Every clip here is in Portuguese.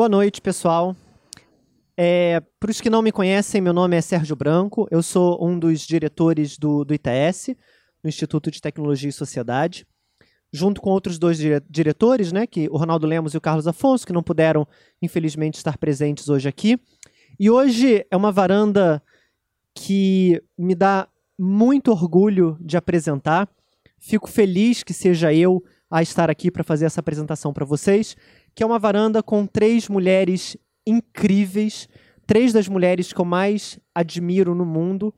Boa noite, pessoal. É, para os que não me conhecem, meu nome é Sérgio Branco, eu sou um dos diretores do, do ITS, no Instituto de Tecnologia e Sociedade, junto com outros dois dire diretores, né, que o Ronaldo Lemos e o Carlos Afonso, que não puderam, infelizmente, estar presentes hoje aqui. E hoje é uma varanda que me dá muito orgulho de apresentar. Fico feliz que seja eu a estar aqui para fazer essa apresentação para vocês, que é uma varanda com três mulheres incríveis, três das mulheres que eu mais admiro no mundo.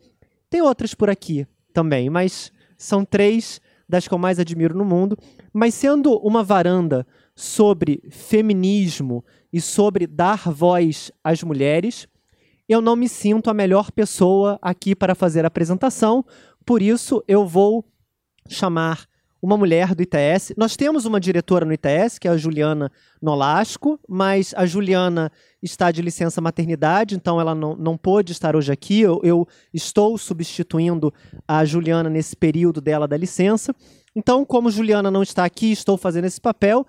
Tem outras por aqui também, mas são três das que eu mais admiro no mundo. Mas sendo uma varanda sobre feminismo e sobre dar voz às mulheres, eu não me sinto a melhor pessoa aqui para fazer a apresentação, por isso eu vou chamar uma mulher do ITS. Nós temos uma diretora no ITS, que é a Juliana Nolasco, mas a Juliana está de licença maternidade, então ela não, não pôde estar hoje aqui. Eu, eu estou substituindo a Juliana nesse período dela da licença. Então, como Juliana não está aqui, estou fazendo esse papel.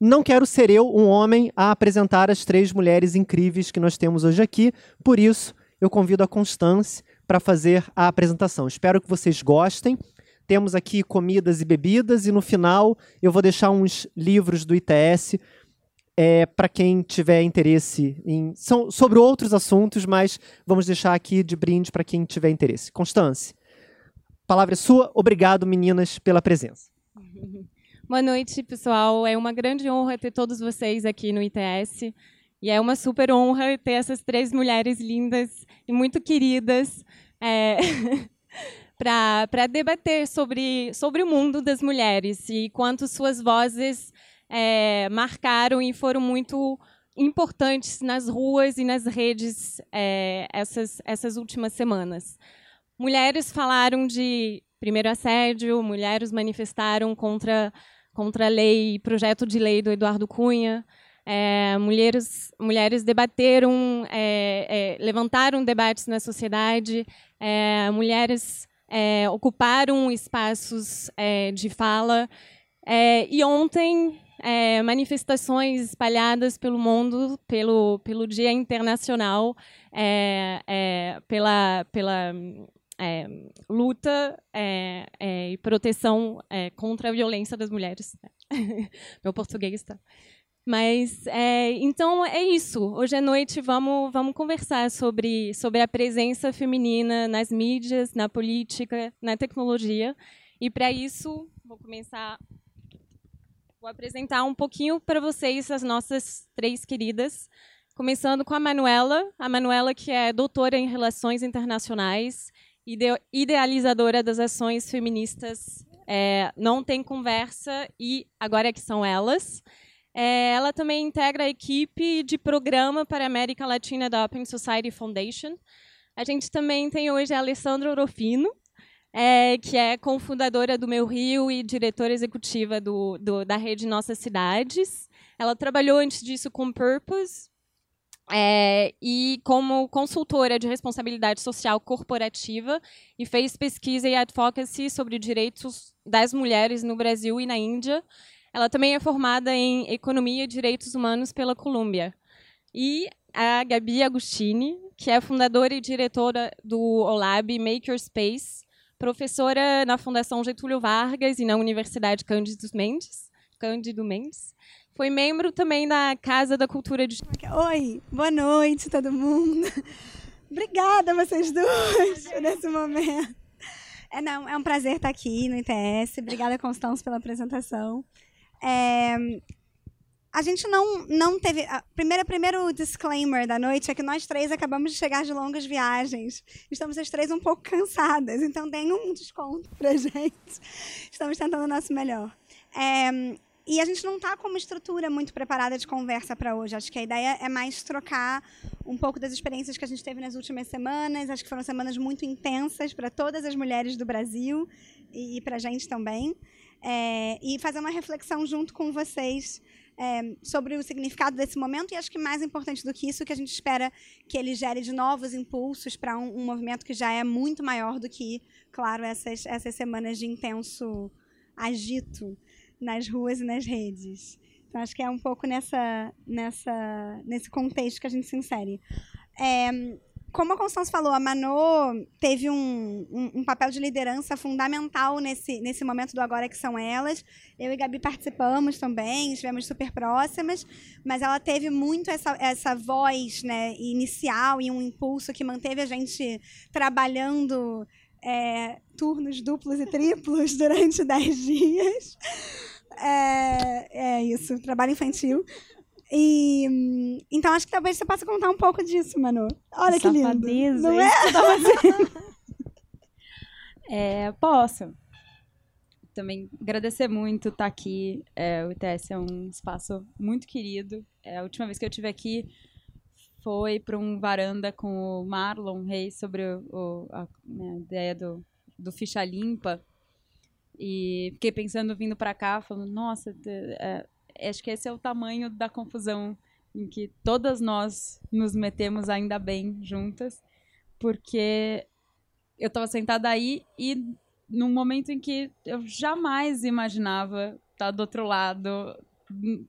Não quero ser eu, um homem, a apresentar as três mulheres incríveis que nós temos hoje aqui. Por isso, eu convido a Constance para fazer a apresentação. Espero que vocês gostem. Temos aqui comidas e bebidas, e no final eu vou deixar uns livros do ITS é, para quem tiver interesse em. São sobre outros assuntos, mas vamos deixar aqui de brinde para quem tiver interesse. Constance, palavra é sua. Obrigado, meninas, pela presença. Boa noite, pessoal. É uma grande honra ter todos vocês aqui no ITS. E é uma super honra ter essas três mulheres lindas e muito queridas. É... para debater sobre, sobre o mundo das mulheres e quanto suas vozes é, marcaram e foram muito importantes nas ruas e nas redes é, essas, essas últimas semanas. Mulheres falaram de primeiro assédio, mulheres manifestaram contra, contra a lei, projeto de lei do Eduardo Cunha, é, mulheres, mulheres debateram, é, é, levantaram debates na sociedade, é, mulheres é, ocuparam espaços é, de fala. É, e ontem, é, manifestações espalhadas pelo mundo, pelo, pelo Dia Internacional, é, é, pela, pela luta e proteção contra a violência das mulheres. Meu português está. Mas é, então é isso. Hoje à noite vamos, vamos conversar sobre, sobre a presença feminina nas mídias, na política, na tecnologia. E para isso vou começar, vou apresentar um pouquinho para vocês as nossas três queridas, começando com a Manuela, a Manuela que é doutora em relações internacionais, idealizadora das ações feministas. É, não tem conversa e agora é que são elas. É, ela também integra a equipe de programa para a América Latina da Open Society Foundation. A gente também tem hoje a Alessandra Orofino, é, que é cofundadora do Meu Rio e diretora executiva do, do, da rede Nossas Cidades. Ela trabalhou antes disso com Purpose é, e como consultora de responsabilidade social corporativa e fez pesquisa e advocacy sobre direitos das mulheres no Brasil e na Índia. Ela também é formada em Economia e Direitos Humanos pela Colômbia. E a Gabi Agostini, que é fundadora e diretora do OLAB Makerspace, professora na Fundação Getúlio Vargas e na Universidade Cândido Mendes. Cândido Mendes. Foi membro também da Casa da Cultura de... Oi, boa noite todo mundo. Obrigada vocês dois nesse momento. É, não, é um prazer estar aqui no ITS. Obrigada, Constância, pela apresentação. É, a gente não, não teve. A primeira, primeiro disclaimer da noite é que nós três acabamos de chegar de longas viagens. Estamos as três um pouco cansadas, então tem um desconto pra gente. Estamos tentando o nosso melhor. É, e a gente não está com uma estrutura muito preparada de conversa para hoje. Acho que a ideia é mais trocar um pouco das experiências que a gente teve nas últimas semanas. Acho que foram semanas muito intensas para todas as mulheres do Brasil e, e para a gente também é, e fazer uma reflexão junto com vocês é, sobre o significado desse momento e acho que mais importante do que isso, que a gente espera que ele gere de novos impulsos para um, um, movimento que já é muito maior do que, claro, essas, essas semanas de intenso agito nas ruas e nas redes. Então, acho que é um pouco nessa, nessa, nesse contexto que a gente se insere. É, como a Constância falou, a Manô teve um, um, um, papel de liderança fundamental nesse, nesse momento do Agora Que São Elas. Eu e Gabi participamos também, estivemos super próximas, mas ela teve muito essa, essa voz né, inicial e um impulso que manteve a gente trabalhando é, turnos duplos e triplos durante dez dias. É, é isso, trabalho infantil. E, então acho que talvez você possa contar um pouco disso, Manu. Olha que, lindo. Não é? é, posso. Também agradecer muito estar aqui. É, o ITS é um espaço muito querido. É, a última vez que eu estive aqui foi para um varanda com o Marlon Reis sobre o, o, a, né, a ideia do, do ficha limpa. E fiquei pensando, vindo para cá, falando, nossa, é, acho que esse é o tamanho da confusão em que todas nós nos metemos ainda bem juntas, porque eu estava sentada aí e num momento em que eu jamais imaginava estar do outro lado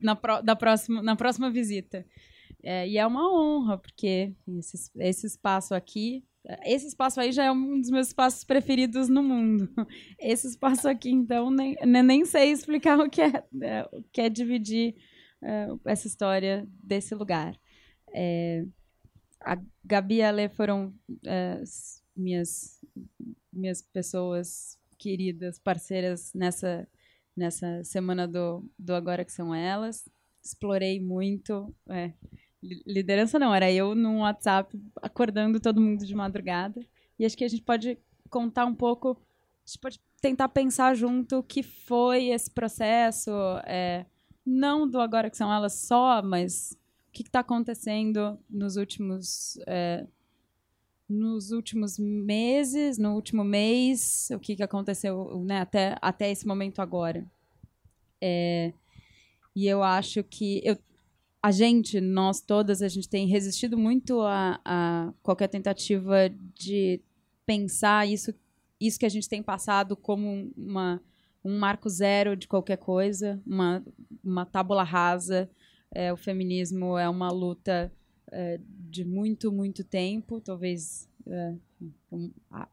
na, pro, da próxima, na próxima visita. É, e é uma honra, porque esse, esse espaço aqui esse espaço aí já é um dos meus espaços preferidos no mundo. Esse espaço aqui, então, nem, nem sei explicar o que é, é o que é dividir é, essa história desse lugar. É, a Gabi e a Lê foram é, minhas, minhas pessoas queridas, parceiras nessa, nessa semana do, do Agora Que São Elas. Explorei muito. É, liderança não, era eu no WhatsApp acordando todo mundo de madrugada. E acho que a gente pode contar um pouco, a gente pode tentar pensar junto o que foi esse processo, é, não do agora que são elas só, mas o que está acontecendo nos últimos é, nos últimos meses, no último mês, o que, que aconteceu né, até, até esse momento agora. É, e eu acho que eu, a gente, nós todas, a gente tem resistido muito a, a qualquer tentativa de pensar isso, isso que a gente tem passado como uma, um marco zero de qualquer coisa, uma, uma tábula rasa. É, o feminismo é uma luta é, de muito, muito tempo, talvez é, um, a,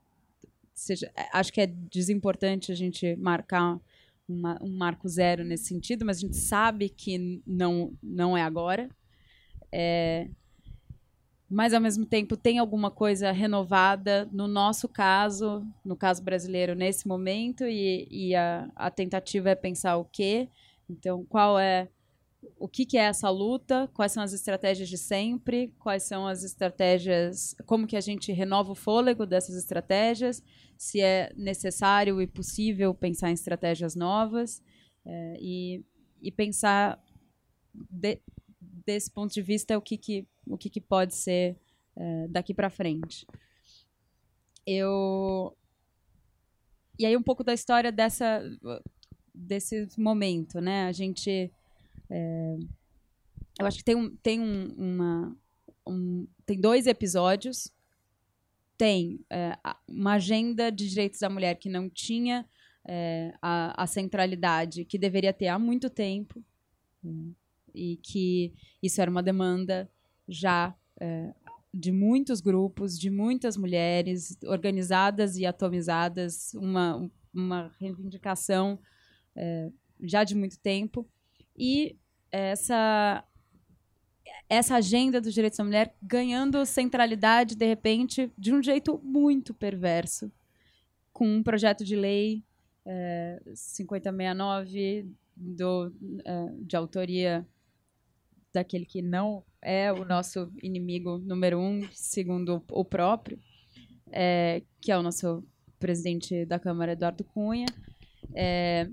seja, é, acho que é desimportante a gente marcar uma, um marco zero nesse sentido, mas a gente sabe que não, não é agora. É, mas, ao mesmo tempo, tem alguma coisa renovada no nosso caso, no caso brasileiro, nesse momento, e, e a, a tentativa é pensar o quê. Então, qual é o que, que, é essa luta, quais são as estratégias de sempre, quais são as estratégias, como que a gente renova o fôlego dessas estratégias, se é necessário e possível pensar em estratégias novas é, e, e, pensar de, desse ponto de vista o que, que, o que, que pode ser é, daqui para frente. Eu e aí um pouco da história dessa desse momento, né? A gente é, eu acho que tem, um, tem um, uma. Um, tem dois episódios. Tem é, uma agenda de direitos da mulher que não tinha é, a, a, centralidade que deveria ter há muito tempo. Né? E que isso era uma demanda já é, de muitos grupos, de muitas mulheres organizadas e atomizadas, uma, uma reivindicação é, já de muito tempo e essa essa agenda dos direitos da mulher ganhando centralidade de repente de um jeito muito perverso com um projeto de lei é, 5069 do, é, de autoria daquele que não é o nosso inimigo número um, segundo o próprio, é, que é o nosso presidente da Câmara, Eduardo Cunha. É,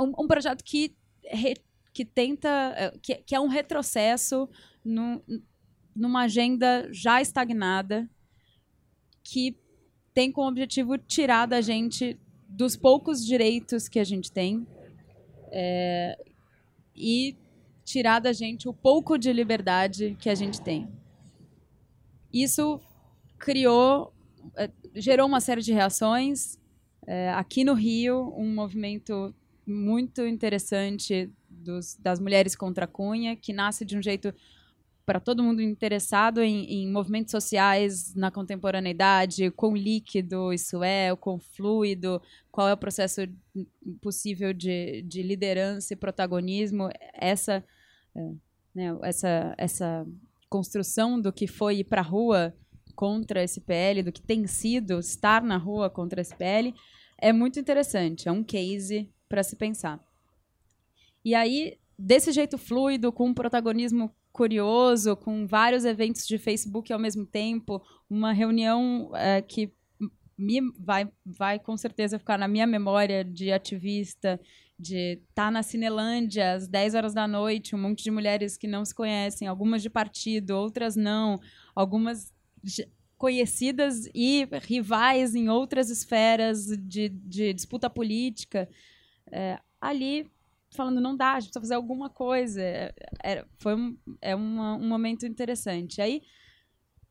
um, um projeto que re, que tenta, é, que, que é um retrocesso no, numa agenda já estagnada, que tem como objetivo tirar da gente dos poucos direitos que a gente tem é, e tirar da gente o pouco de liberdade que a gente tem. Isso criou, é, gerou uma série de reações. É, aqui no Rio, um movimento muito interessante dos, das mulheres contra a Cunha, que nasce de um jeito para todo mundo interessado em, em, movimentos sociais na contemporaneidade, quão líquido isso é, o quão fluido, qual é o processo possível de, de liderança e protagonismo, essa, é, né, essa, essa construção do que foi ir para a rua contra esse PL, do que tem sido estar na rua contra esse PL, é muito interessante, é um case para se pensar. E aí, desse jeito fluido, com um protagonismo curioso, com vários eventos de Facebook ao mesmo tempo, uma reunião é, que me vai, vai com certeza ficar na minha memória de ativista, de estar tá na Cinelândia às 10 horas da noite, um monte de mulheres que não se conhecem, algumas de partido, outras não, algumas conhecidas e rivais em outras esferas de, de disputa política. É, ali falando, não dá, a gente precisa fazer alguma coisa. É, foi um, é uma, um momento interessante. Aí,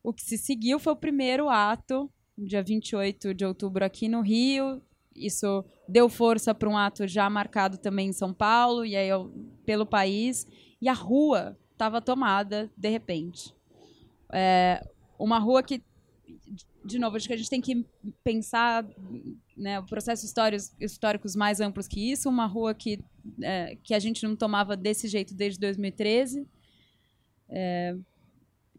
o que se seguiu foi o primeiro ato, dia 28 de outubro, aqui no Rio. Isso deu força para um ato já marcado também em São Paulo, e aí pelo país. E a rua estava tomada, de repente. É, uma rua que de novo, acho que a gente tem que pensar né, processos históricos, históricos mais amplos que isso. Uma rua que, é, que a gente não tomava desse jeito desde 2013. É,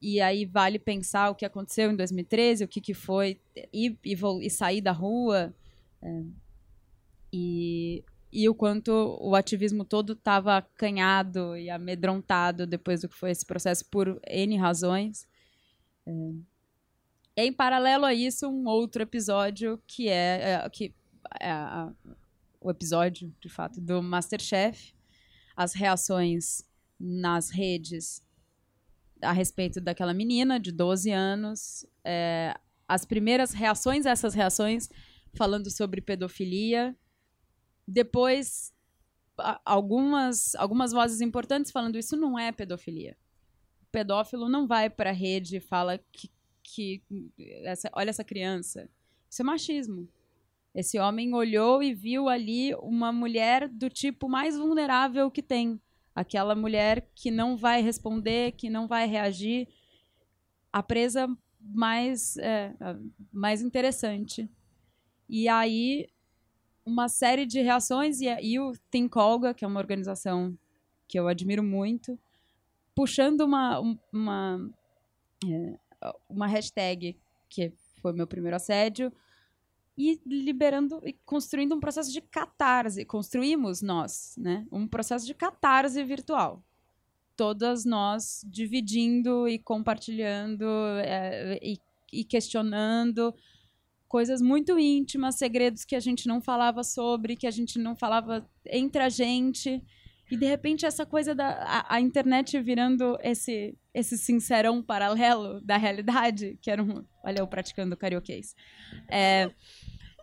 e aí vale pensar o que aconteceu em 2013, o que, que foi ir e, e sair da rua. É, e, e o quanto o ativismo todo estava acanhado e amedrontado depois do que foi esse processo por N razões. É, em paralelo a isso, um outro episódio que é, é que é a, o episódio, de fato, do Masterchef, as reações nas redes a respeito daquela menina de 12 anos, é, as primeiras reações a essas reações falando sobre pedofilia, depois algumas algumas vozes importantes falando isso não é pedofilia. O pedófilo não vai para a rede e fala que que essa, olha essa criança. Isso é machismo. Esse homem olhou e viu ali uma mulher do tipo mais vulnerável que tem. Aquela mulher que não vai responder, que não vai reagir. A presa mais, é, mais interessante. E aí, uma série de reações, e, e o Think Olga, que é uma organização que eu admiro muito, puxando uma, uma é, uma hashtag, que foi meu primeiro assédio, e liberando e construindo um processo de catarse. Construímos nós, né? Um processo de catarse virtual. Todas nós dividindo e compartilhando é, e, e questionando coisas muito íntimas, segredos que a gente não falava sobre, que a gente não falava entre a gente. E de repente essa coisa da a, a, internet virando esse esse sincerão paralelo da realidade, que era um, olha eu praticando carioquês. É,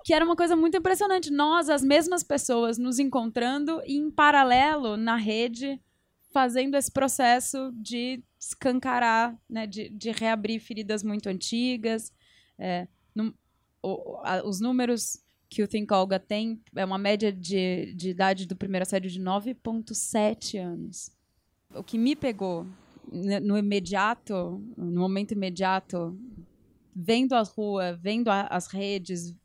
que era uma coisa muito impressionante. Nós, as mesmas pessoas, nos encontrando e em paralelo na rede, fazendo esse processo de escancarar, né, de, de reabrir feridas muito antigas. É, o, a, os números que o Think Olga tem é uma média de, de idade do primeiro assédio de 9,7 anos. O que me pegou no imediato, no momento imediato, vendo a rua, vendo a, as redes,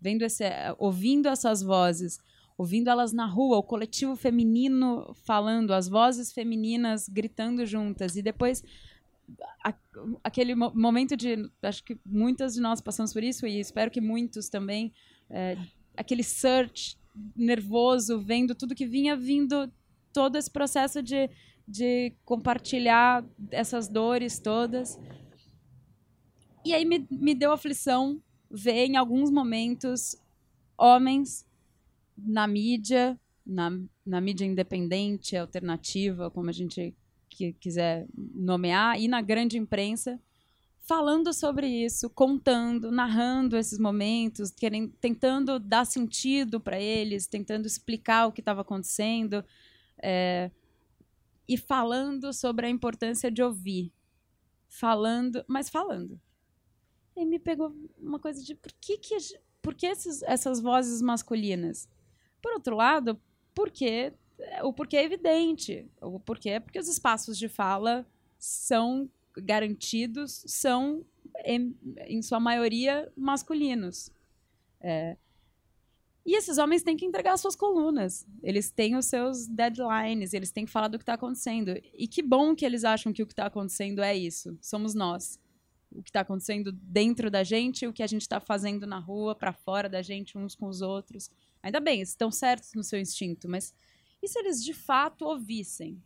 vendo esse, ouvindo essas vozes, ouvindo elas na rua, o coletivo feminino falando, as vozes femininas gritando juntas, e depois aquele momento de, acho que muitas de nós passamos por isso e espero que muitos também é, aquele search nervoso, vendo tudo que vinha vindo, todo esse processo de, de compartilhar essas dores todas. E aí me, me deu aflição ver em alguns momentos homens na mídia, na, na mídia independente, alternativa, como a gente que quiser nomear, e na grande imprensa, falando sobre isso, contando, narrando esses momentos, querendo, tentando dar sentido para eles, tentando explicar o que estava acontecendo é, e falando sobre a importância de ouvir, falando, mas falando. E me pegou uma coisa de por que, que por que esses, essas vozes masculinas? Por outro lado, porque é, o porquê é evidente. O porquê é porque os espaços de fala são garantidos, são, em, em sua maioria, masculinos. É, e esses homens têm que entregar suas colunas. Eles têm os seus deadlines, eles têm que falar do que está acontecendo. E que bom que eles acham que o que está acontecendo é isso. Somos nós. O que está acontecendo dentro da gente, o que a gente está fazendo na rua, para fora da gente, uns com os outros. Ainda bem, estão certos no seu instinto, mas e se eles de fato ouvissem?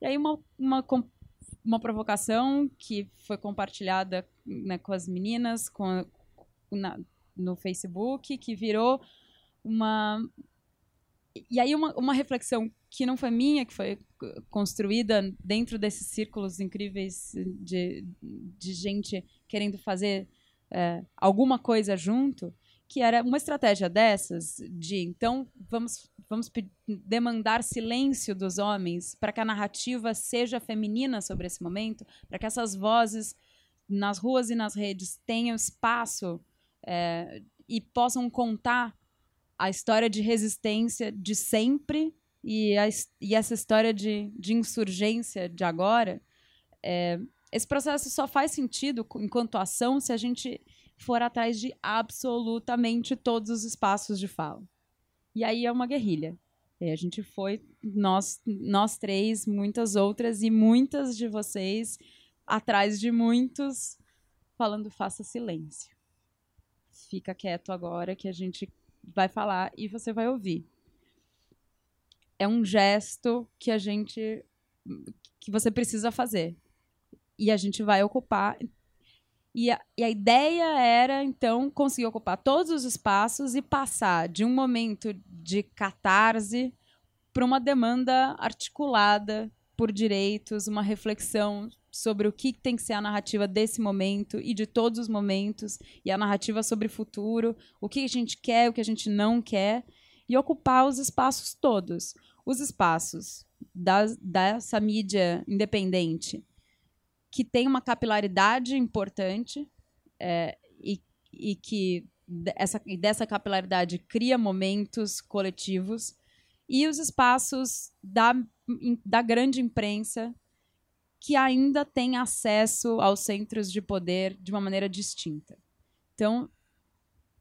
E aí, uma, uma, uma provocação que foi compartilhada né, com as meninas com, na, no Facebook, que virou uma. E aí, uma, uma reflexão que não foi minha, que foi construída dentro desses círculos incríveis de, de gente querendo fazer é, alguma coisa junto, que era uma estratégia dessas de então vamos vamos demandar silêncio dos homens para que a narrativa seja feminina sobre esse momento, para que essas vozes nas ruas e nas redes tenham espaço é, e possam contar a história de resistência de sempre e, a, e essa história de, de insurgência de agora, é, esse processo só faz sentido enquanto ação se a gente for atrás de absolutamente todos os espaços de fala. E aí é uma guerrilha. E a gente foi, nós, nós três, muitas outras e muitas de vocês atrás de muitos, falando faça silêncio. Fica quieto agora que a gente vai falar e você vai ouvir. É um gesto que a gente que você precisa fazer. E a gente vai ocupar e a, e a, ideia era, então, conseguir ocupar todos os espaços e passar de um momento de catarse para uma demanda articulada por direitos, uma reflexão sobre o que tem que ser a narrativa desse momento e de todos os momentos, e a narrativa sobre o futuro, o que a gente quer, o que a gente não quer, e ocupar os espaços todos. Os espaços dessa mídia independente, que tem uma capilaridade importante é, e, e que essa, e dessa capilaridade cria momentos coletivos, e os espaços da, da grande imprensa que ainda tem acesso aos centros de poder de uma maneira distinta. Então,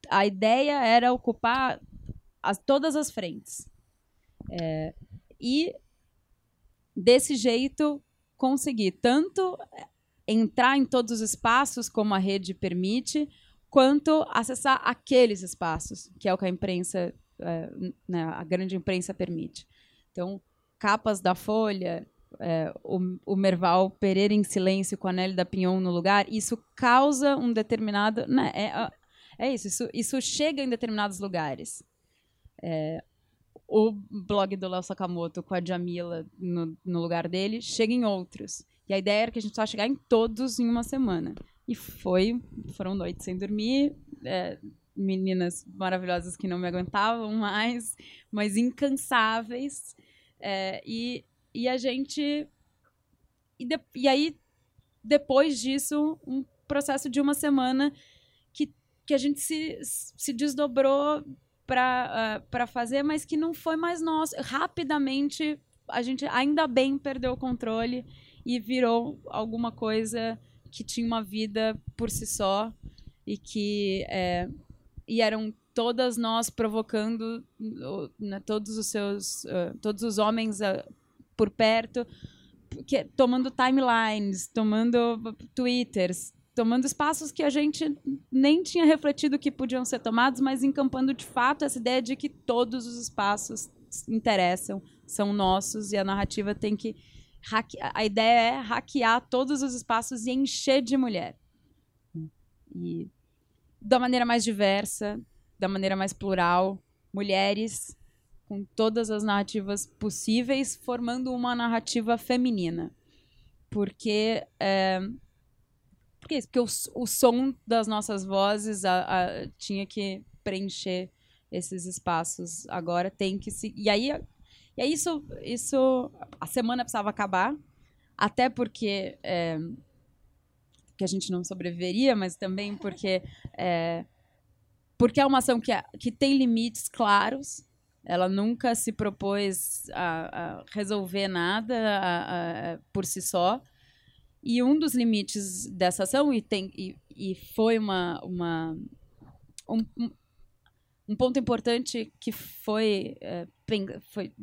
a ideia era ocupar as, todas as frentes. É, e, desse jeito, conseguir tanto entrar em todos os espaços, como a rede permite, quanto acessar aqueles espaços, que é o que a imprensa, é, né, a grande imprensa permite. Então, capas da Folha, é, o, o, Merval Pereira em silêncio com a Nelly da Pinhon no lugar, isso causa um determinado. Né, é, é isso, isso, isso chega em determinados lugares. É, o blog do Léo Sakamoto com a Jamila no, no, lugar dele chega em outros. E a ideia era que a gente só chegar em todos em uma semana. E foi, foram noites sem dormir, é, meninas maravilhosas que não me aguentavam mais, mas incansáveis. É, e e a gente. E, de, e aí, depois disso, um processo de uma semana que, que a gente se, se desdobrou para uh, fazer, mas que não foi mais nosso. Rapidamente, a gente ainda bem perdeu o controle e virou alguma coisa que tinha uma vida por si só e que é, e eram todas nós provocando né, todos os seus uh, todos os homens uh, por perto, que, tomando timelines, tomando twitters, tomando espaços que a gente nem tinha refletido que podiam ser tomados, mas encampando de fato essa ideia de que todos os espaços interessam, são nossos e a narrativa tem que a ideia é hackear todos os espaços e encher de mulher. E da maneira mais diversa, da maneira mais plural, mulheres com todas as narrativas possíveis, formando uma narrativa feminina. Porque, é, porque, porque o, o, som das nossas vozes a, a, tinha que preencher esses espaços. Agora tem que se. E aí, e aí isso, isso. A semana precisava acabar, até porque. É, que a gente não sobreviveria, mas também porque. É, porque é uma ação que, é, que tem limites claros ela nunca se propôs a, a resolver nada a, a, por si só. E um dos limites dessa ação, e, tem, e, e foi uma, uma um, um ponto importante que foi, é, foi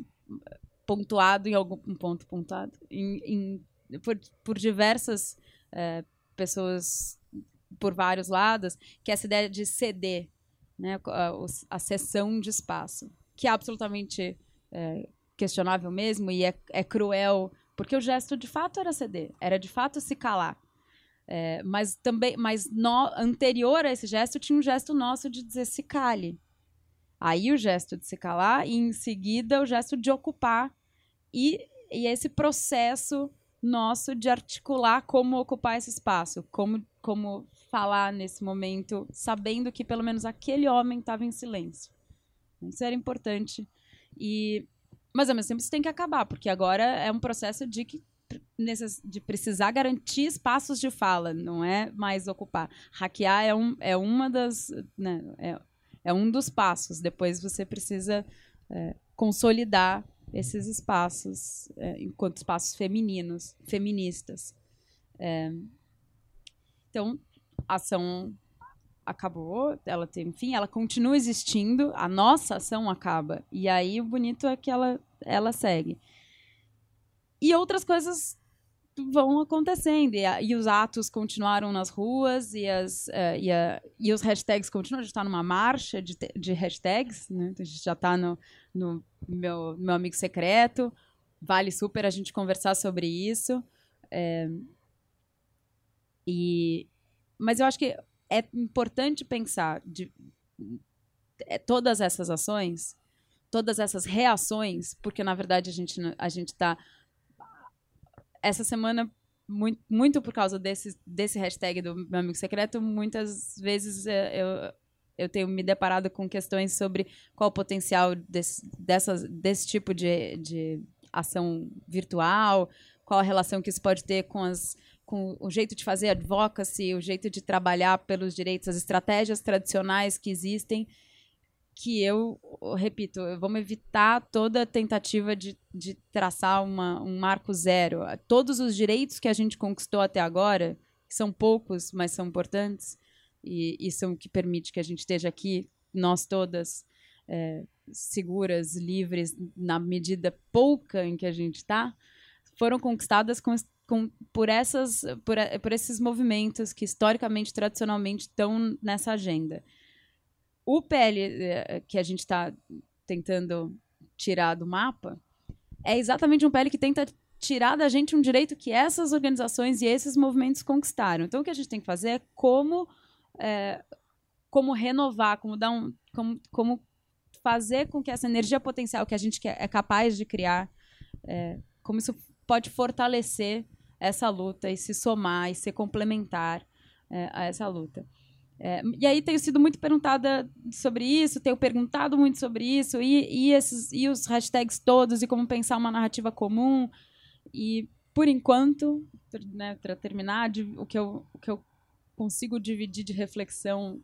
pontuado em algum um ponto pontuado em, em por, por diversas é, pessoas por vários lados, que é essa ideia de ceder, né, a, a cessão de espaço, que é absolutamente é, questionável mesmo e é, é cruel, porque o gesto de fato era ceder, era de fato se calar. É, mas também, mas no, anterior a esse gesto tinha um gesto nosso de dizer se cale. Aí o gesto de se calar e em seguida o gesto de ocupar e, e esse processo nosso de articular como ocupar esse espaço, como, como falar nesse momento, sabendo que pelo menos aquele homem estava em silêncio. Isso era importante. E, mas ao mesmo tempo isso tem que acabar, porque agora é um processo de que de precisar garantir espaços de fala, não é mais ocupar. Hackear é, um, é uma das. Né, é, é um dos passos. Depois você precisa é, consolidar esses espaços é, enquanto espaços femininos, feministas. É, então, ação acabou, ela tem, enfim, ela continua existindo, a nossa ação acaba. E aí o bonito é que ela, ela segue. E outras coisas vão acontecendo. E, a, e, os atos continuaram nas ruas, e, as, uh, e, a, e os hashtags continuam. A gente está numa marcha de, de hashtags, né? Então, a gente já está no, no meu, meu amigo secreto. Vale super a gente conversar sobre isso. É, e, mas eu acho que é importante pensar de, é, todas essas ações, todas essas reações, porque na verdade a gente a gente está essa semana, muito, muito por causa desse, desse hashtag do meu amigo secreto, muitas vezes é, eu, eu tenho me deparado com questões sobre qual o potencial desse, dessas, desse tipo de, de ação virtual, qual a relação que isso pode ter com, as, com o jeito de fazer advocacy, o jeito de trabalhar pelos direitos, as estratégias tradicionais que existem que eu, repito, vamos evitar toda tentativa de, de traçar uma, um marco zero. Todos os direitos que a gente conquistou até agora, que são poucos, mas são importantes, e, e são o que permite que a gente esteja aqui, nós todas, é, seguras, livres, na medida pouca em que a gente está, foram conquistadas com, com, por, essas, por, por esses movimentos que historicamente, tradicionalmente, estão nessa agenda. O PL eh, que a gente está tentando tirar do mapa é exatamente um PL que tenta tirar da gente um direito que essas organizações e esses movimentos conquistaram. Então, o que a gente tem que fazer é como, é, como renovar, como dar um, como, como fazer com que essa energia potencial que a gente é capaz de criar, é, como isso pode fortalecer essa luta e se somar e ser complementar é, a essa luta. É, e aí tenho sido muito perguntada sobre isso, tenho perguntado muito sobre isso, e, e, esses, e os hashtags todos, e como pensar uma narrativa comum. E, por enquanto, né, para terminar, de, o, que eu, o que eu consigo dividir de reflexão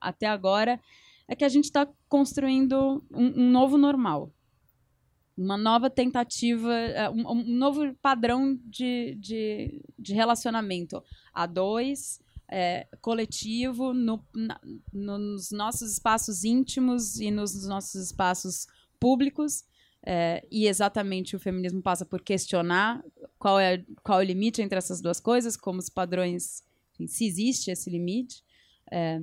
até agora é que a gente está construindo um, um, novo normal. Uma nova tentativa, é, um, um novo padrão de, de, de relacionamento a dois, é, coletivo, no, na, nos nossos espaços íntimos e nos nossos espaços públicos. É, e exatamente o feminismo passa por questionar qual é, qual é o limite entre essas duas coisas, como os padrões, enfim, se existe esse limite. É,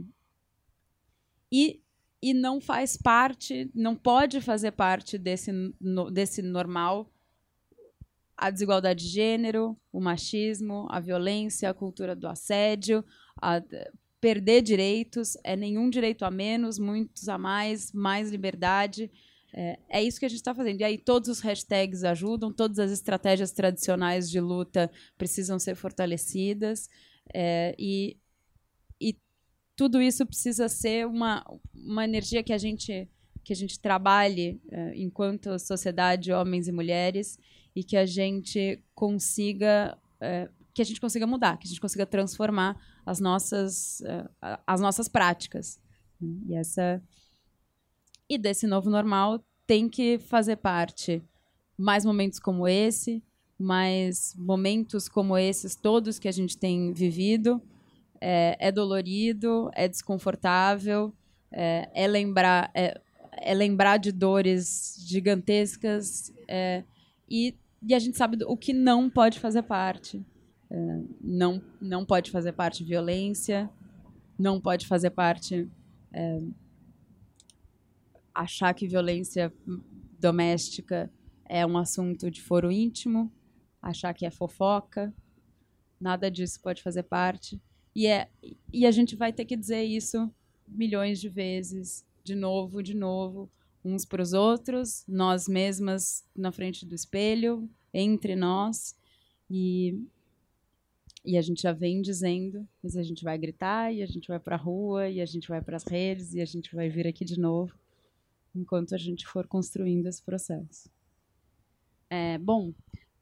e, e não faz parte, não pode fazer parte desse, no, desse normal a desigualdade de gênero, o machismo, a violência, a cultura do assédio, a perder direitos, é nenhum direito a menos, muitos a mais, mais liberdade. É, é isso que a gente está fazendo. E aí todos os hashtags ajudam, todas as estratégias tradicionais de luta precisam ser fortalecidas. É, e, tudo isso precisa ser uma, uma energia que a gente que a gente trabalhe é, enquanto sociedade, homens e mulheres, e que a gente consiga é, que a gente consiga mudar, que a gente consiga transformar as nossas é, as nossas práticas. E essa E desse novo normal tem que fazer parte mais momentos como esse, mais momentos como esses todos que a gente tem vivido. É, é dolorido, é desconfortável, é, é lembrar, é, é, lembrar de dores gigantescas é, e, e a gente sabe o que não pode fazer parte. É, não, não pode fazer parte violência, não pode fazer parte é, achar que violência doméstica é um assunto de foro íntimo, achar que é fofoca, nada disso pode fazer parte. E, é, e a gente vai ter que dizer isso milhões de vezes, de novo, de novo, uns para os outros, nós mesmas na frente do espelho, entre nós. E, e a gente já vem dizendo, mas a gente vai gritar, e a gente vai para a rua, e a gente vai para as redes, e a gente vai vir aqui de novo enquanto a gente for construindo esse processo. É, bom,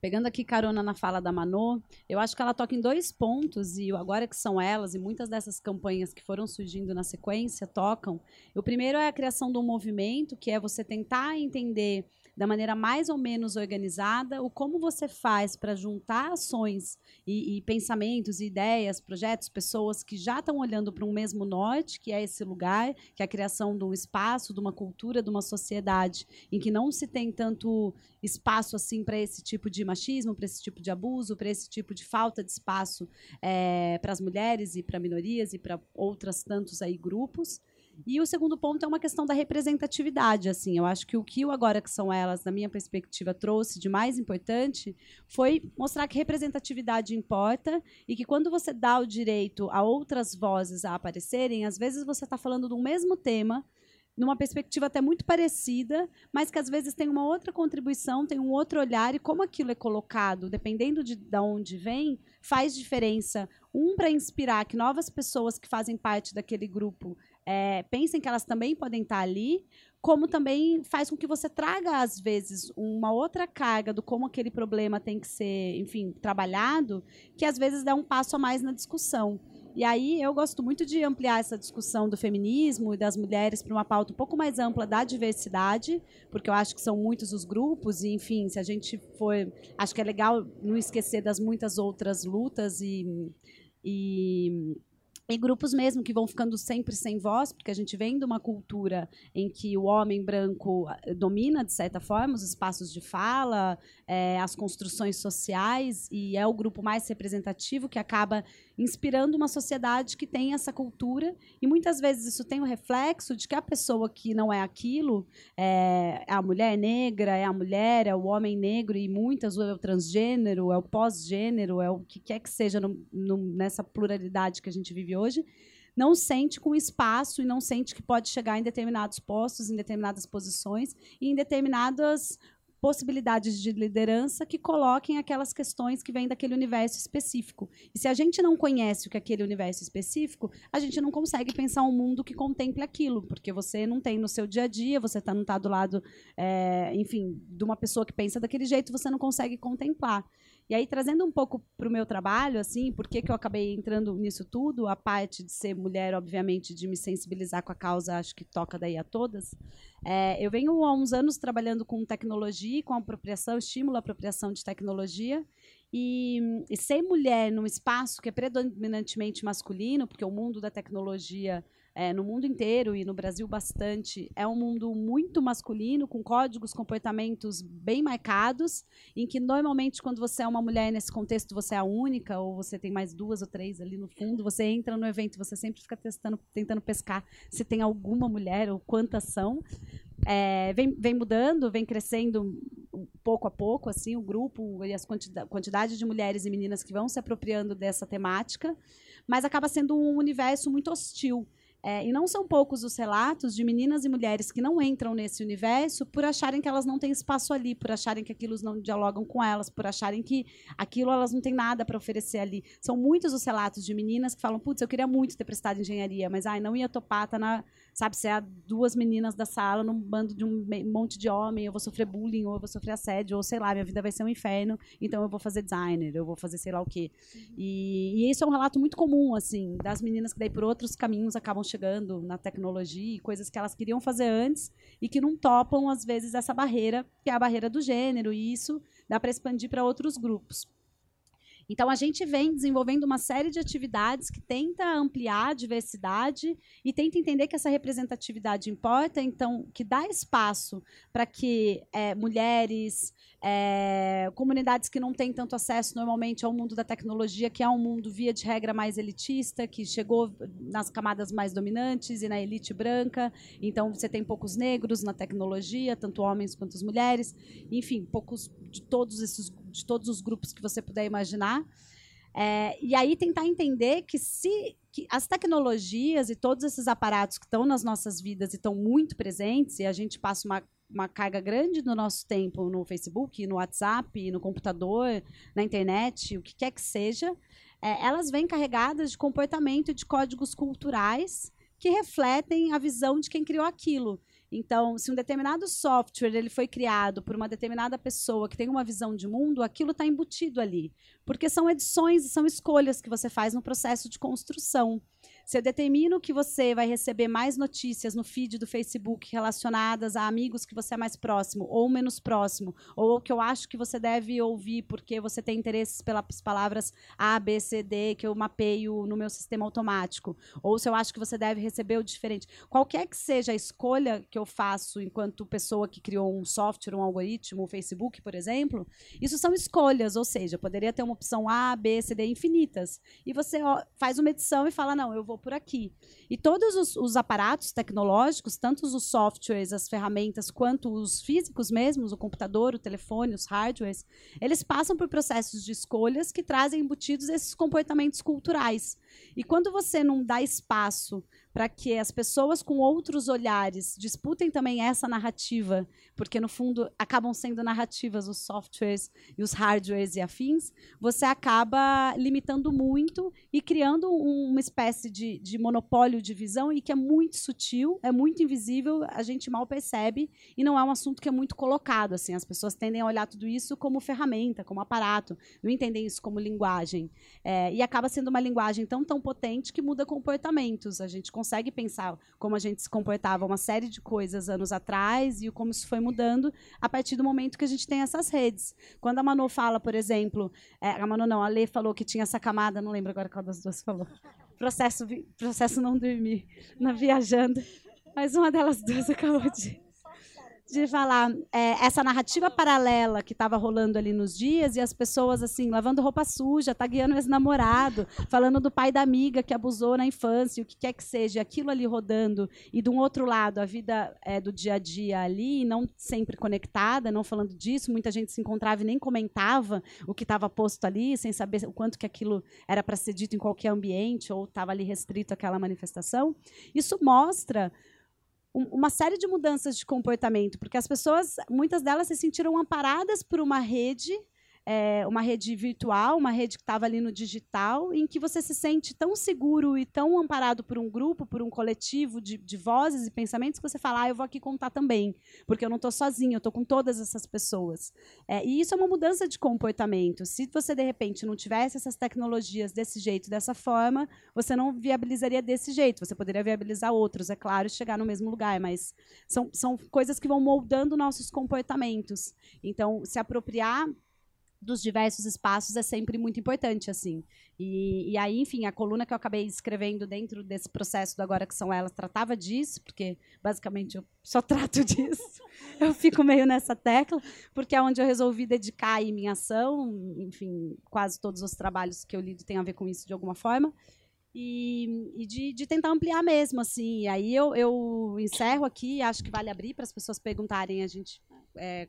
pegando aqui carona na fala da Manô, eu acho que ela toca em dois pontos, e agora que são elas, e muitas dessas campanhas que foram surgindo na sequência tocam. O primeiro é a criação de um movimento, que é você tentar entender da maneira mais ou menos organizada, o como você faz para juntar ações e, e, pensamentos, ideias, projetos, pessoas que já estão olhando para um mesmo norte, que é esse lugar, que é a criação de um espaço, de uma cultura, de uma sociedade em que não se tem tanto espaço assim para esse tipo de machismo, para esse tipo de abuso, para esse tipo de falta de espaço é, para as mulheres e para minorias e para outras tantos aí grupos. E o segundo ponto é uma questão da representatividade, assim. Eu acho que o que o Agora Que São Elas, na minha perspectiva, trouxe de mais importante foi mostrar que representatividade importa e que quando você dá o direito a outras vozes a aparecerem, às vezes você está falando do mesmo tema, numa perspectiva até muito parecida, mas que às vezes tem uma outra contribuição, tem um outro olhar, e como aquilo é colocado, dependendo de, de onde vem, faz diferença. Um, para inspirar que novas pessoas que fazem parte daquele grupo é, pensem que elas também podem estar ali, como também faz com que você traga, às vezes, uma outra carga do como aquele problema tem que ser, enfim, trabalhado, que às vezes dá um passo a mais na discussão. E aí eu gosto muito de ampliar essa discussão do feminismo e das mulheres para uma pauta um pouco mais ampla da diversidade, porque eu acho que são muitos os grupos e, enfim, se a gente for, acho que é legal não esquecer das muitas outras lutas e, e e grupos mesmo que vão ficando sempre sem voz, porque a gente vem de uma cultura em que o homem branco eh, domina, de certa forma, os espaços de fala, é, as construções sociais, e é o grupo mais representativo que acaba inspirando uma sociedade que tem essa cultura. E muitas vezes isso tem o reflexo de que a pessoa que não é aquilo é, é a mulher negra, é a mulher, é o homem negro, e muitas, é o transgênero, é o pós-gênero, é o que quer que seja no, no, nessa pluralidade que a gente vive hoje, não sente com espaço e não sente que pode chegar em determinados postos, em determinadas posições e em determinadas possibilidades de liderança que coloquem aquelas questões que vêm daquele universo específico. E se a gente não conhece o que é aquele universo específico, a gente não consegue pensar um mundo que contemple aquilo, porque você não tem no seu dia a dia, você tá, não está do lado, é, enfim, de uma pessoa que pensa daquele jeito, você não consegue contemplar. E aí, trazendo um pouco para o meu trabalho, assim, por que, eu acabei entrando nisso tudo, a parte de ser mulher, obviamente, de me sensibilizar com a causa, acho que toca daí a todas. É, eu venho há uns anos trabalhando com tecnologia, com apropriação, estímulo à apropriação de tecnologia, e, e ser mulher num espaço que é predominantemente masculino, porque o mundo da tecnologia é, no mundo inteiro e no Brasil bastante, é um mundo muito masculino, com códigos, comportamentos bem marcados, em que normalmente quando você é uma mulher nesse contexto, você é a única, ou você tem mais duas ou três ali no fundo, você entra no evento, você sempre fica testando, tentando pescar se tem alguma mulher ou quantas são. É, vem, vem mudando, vem crescendo pouco a pouco, assim, o grupo e as quantidade, quantidade de mulheres e meninas que vão se apropriando dessa temática, mas acaba sendo um universo muito hostil. É, e não são poucos os relatos de meninas e mulheres que não entram nesse universo por acharem que elas não têm espaço ali, por acharem que aquilo não dialogam com elas, por acharem que aquilo elas não têm nada para oferecer ali. São muitos os relatos de meninas que falam: putz, eu queria muito ter prestado engenharia, mas ai, não ia topar, tá na, sabe, se é duas meninas da sala num bando de um monte de homem, eu vou sofrer bullying, ou eu vou sofrer assédio, ou sei lá, minha vida vai ser um inferno, então eu vou fazer designer, eu vou fazer sei lá o quê. E, e isso é um relato muito comum, assim, das meninas que daí por outros caminhos acabam chegando na tecnologia, coisas que elas queriam fazer antes e que não topam, às vezes, essa barreira, que é a barreira do gênero, e isso dá para expandir para outros grupos. Então, a gente vem desenvolvendo uma série de atividades que tenta ampliar a diversidade e tenta entender que essa representatividade importa, então, que dá espaço para que é, mulheres, é, comunidades que não têm tanto acesso normalmente ao mundo da tecnologia, que é um mundo, via de regra, mais elitista, que chegou nas camadas mais dominantes e na elite branca. Então, você tem poucos negros na tecnologia, tanto homens quanto mulheres. Enfim, poucos de todos esses de todos os grupos que você puder imaginar. É, e aí tentar entender que se que as tecnologias e todos esses aparatos que estão nas nossas vidas e estão muito presentes, e a gente passa uma, uma carga grande do nosso tempo no Facebook, no WhatsApp, no computador, na internet, o que quer que seja, é, elas vêm carregadas de comportamento e de códigos culturais que refletem a visão de quem criou aquilo. Então, se um determinado software ele foi criado por uma determinada pessoa que tem uma visão de mundo, aquilo está embutido ali. Porque são edições e são escolhas que você faz no processo de construção. Se eu determino que você vai receber mais notícias no feed do Facebook relacionadas a amigos que você é mais próximo ou menos próximo, ou que eu acho que você deve ouvir porque você tem interesses pelas palavras A, B, C, D, que eu mapeio no meu sistema automático, ou se eu acho que você deve receber o diferente. Qualquer que seja a escolha que eu faço enquanto pessoa que criou um software, um algoritmo, o Facebook, por exemplo, isso são escolhas, ou seja, poderia ter uma opção A, B, C, D infinitas. E você faz uma edição e fala: não, eu vou por aqui. E todos os, os, aparatos tecnológicos, tanto os softwares, as ferramentas, quanto os físicos mesmos, o computador, o telefone, os hardwares, eles passam por processos de escolhas que trazem embutidos esses comportamentos culturais. E quando você não dá espaço para que as pessoas com outros olhares disputem também essa narrativa, porque no fundo acabam sendo narrativas os softwares e os hardwares e afins, você acaba limitando muito e criando uma espécie de, de monopólio de visão e que é muito sutil, é muito invisível, a gente mal percebe e não é um assunto que é muito colocado. Assim, as pessoas tendem a olhar tudo isso como ferramenta, como aparato, não entendem isso como linguagem. É, e acaba sendo uma linguagem tão, tão potente que muda comportamentos. A gente pensar como a gente se comportava uma série de coisas anos atrás e como isso foi mudando a partir do momento que a gente tem essas redes. Quando a Manu fala, por exemplo, é, a Manu não, a Lê falou que tinha essa camada, não lembro agora qual das duas falou. Processo, processo não dormir, na viajando. Mas uma delas duas acabou de de falar é, essa narrativa paralela que estava rolando ali nos dias e as pessoas assim lavando roupa suja, tagueando o ex-namorado, falando do pai da amiga que abusou na infância, o que quer que seja, aquilo ali rodando e de um outro lado a vida é, do dia a dia ali, não sempre conectada, não falando disso, muita gente se encontrava e nem comentava o que estava posto ali, sem saber o quanto que aquilo era para ser dito em qualquer ambiente ou estava ali restrito àquela manifestação. Isso mostra uma série de mudanças de comportamento, porque as pessoas, muitas delas se sentiram amparadas por uma rede é, uma rede virtual, uma rede que estava ali no digital, em que você se sente tão seguro e tão amparado por um grupo, por um coletivo de, de vozes e pensamentos, que você fala, ah, eu vou aqui contar também, porque eu não estou sozinho, eu estou com todas essas pessoas. É, e isso é uma mudança de comportamento. Se você, de repente, não tivesse essas tecnologias desse jeito, dessa forma, você não viabilizaria desse jeito. Você poderia viabilizar outros, é claro, chegar no mesmo lugar, mas são, são coisas que vão moldando nossos comportamentos. Então, se apropriar dos diversos espaços é sempre muito importante, assim. E, e, aí, enfim, a coluna que eu acabei escrevendo dentro desse processo do Agora Que São Elas tratava disso, porque basicamente eu só trato disso. Eu fico meio nessa tecla, porque é onde eu resolvi dedicar aí minha ação. Enfim, quase todos os trabalhos que eu lido têm a ver com isso de alguma forma. E, e de, de, tentar ampliar mesmo, assim. E aí eu, eu encerro aqui, acho que vale abrir para as pessoas perguntarem, a gente é,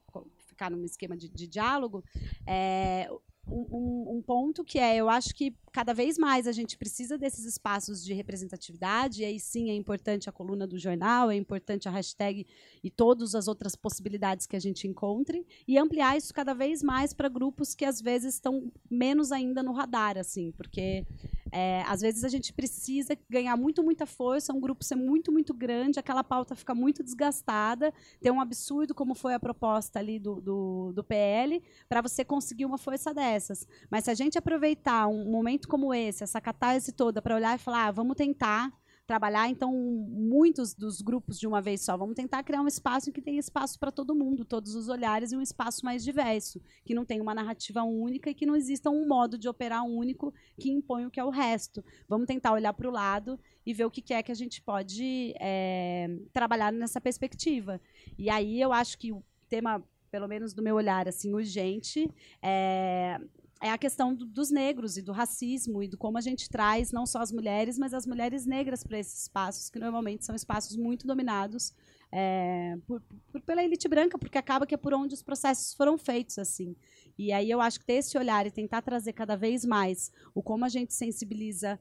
ficar num esquema de, de diálogo, é, um, um, ponto que é, eu acho que cada vez mais a gente precisa desses espaços de representatividade, e aí sim é importante a coluna do jornal, é importante a hashtag e todas as outras possibilidades que a gente encontre, e ampliar isso cada vez mais para grupos que às vezes estão menos ainda no radar, assim, porque é, às vezes a gente precisa ganhar muito, muita força, um grupo ser muito, muito grande, aquela pauta fica muito desgastada, ter um absurdo como foi a proposta ali do, do, do PL, para você conseguir uma força dessas. Mas se a gente aproveitar um momento como esse, essa catarse toda, para olhar e falar, ah, vamos tentar trabalhar, então, muitos dos grupos de uma vez só. Vamos tentar criar um espaço que tem espaço para todo mundo, todos os olhares, e um espaço mais diverso, que não tenha uma narrativa única e que não exista um modo de operar único que impõe o que é o resto. Vamos tentar olhar para o lado e ver o que é que a gente pode é, trabalhar nessa perspectiva. E aí eu acho que o tema pelo menos do meu olhar assim urgente é, é a questão do, dos negros e do racismo e do como a gente traz não só as mulheres, mas as mulheres negras para esses espaços, que normalmente são espaços muito dominados é, por, por, pela elite branca, porque acaba que é por onde os processos foram feitos assim. E aí eu acho que ter esse olhar e tentar trazer cada vez mais o como a gente sensibiliza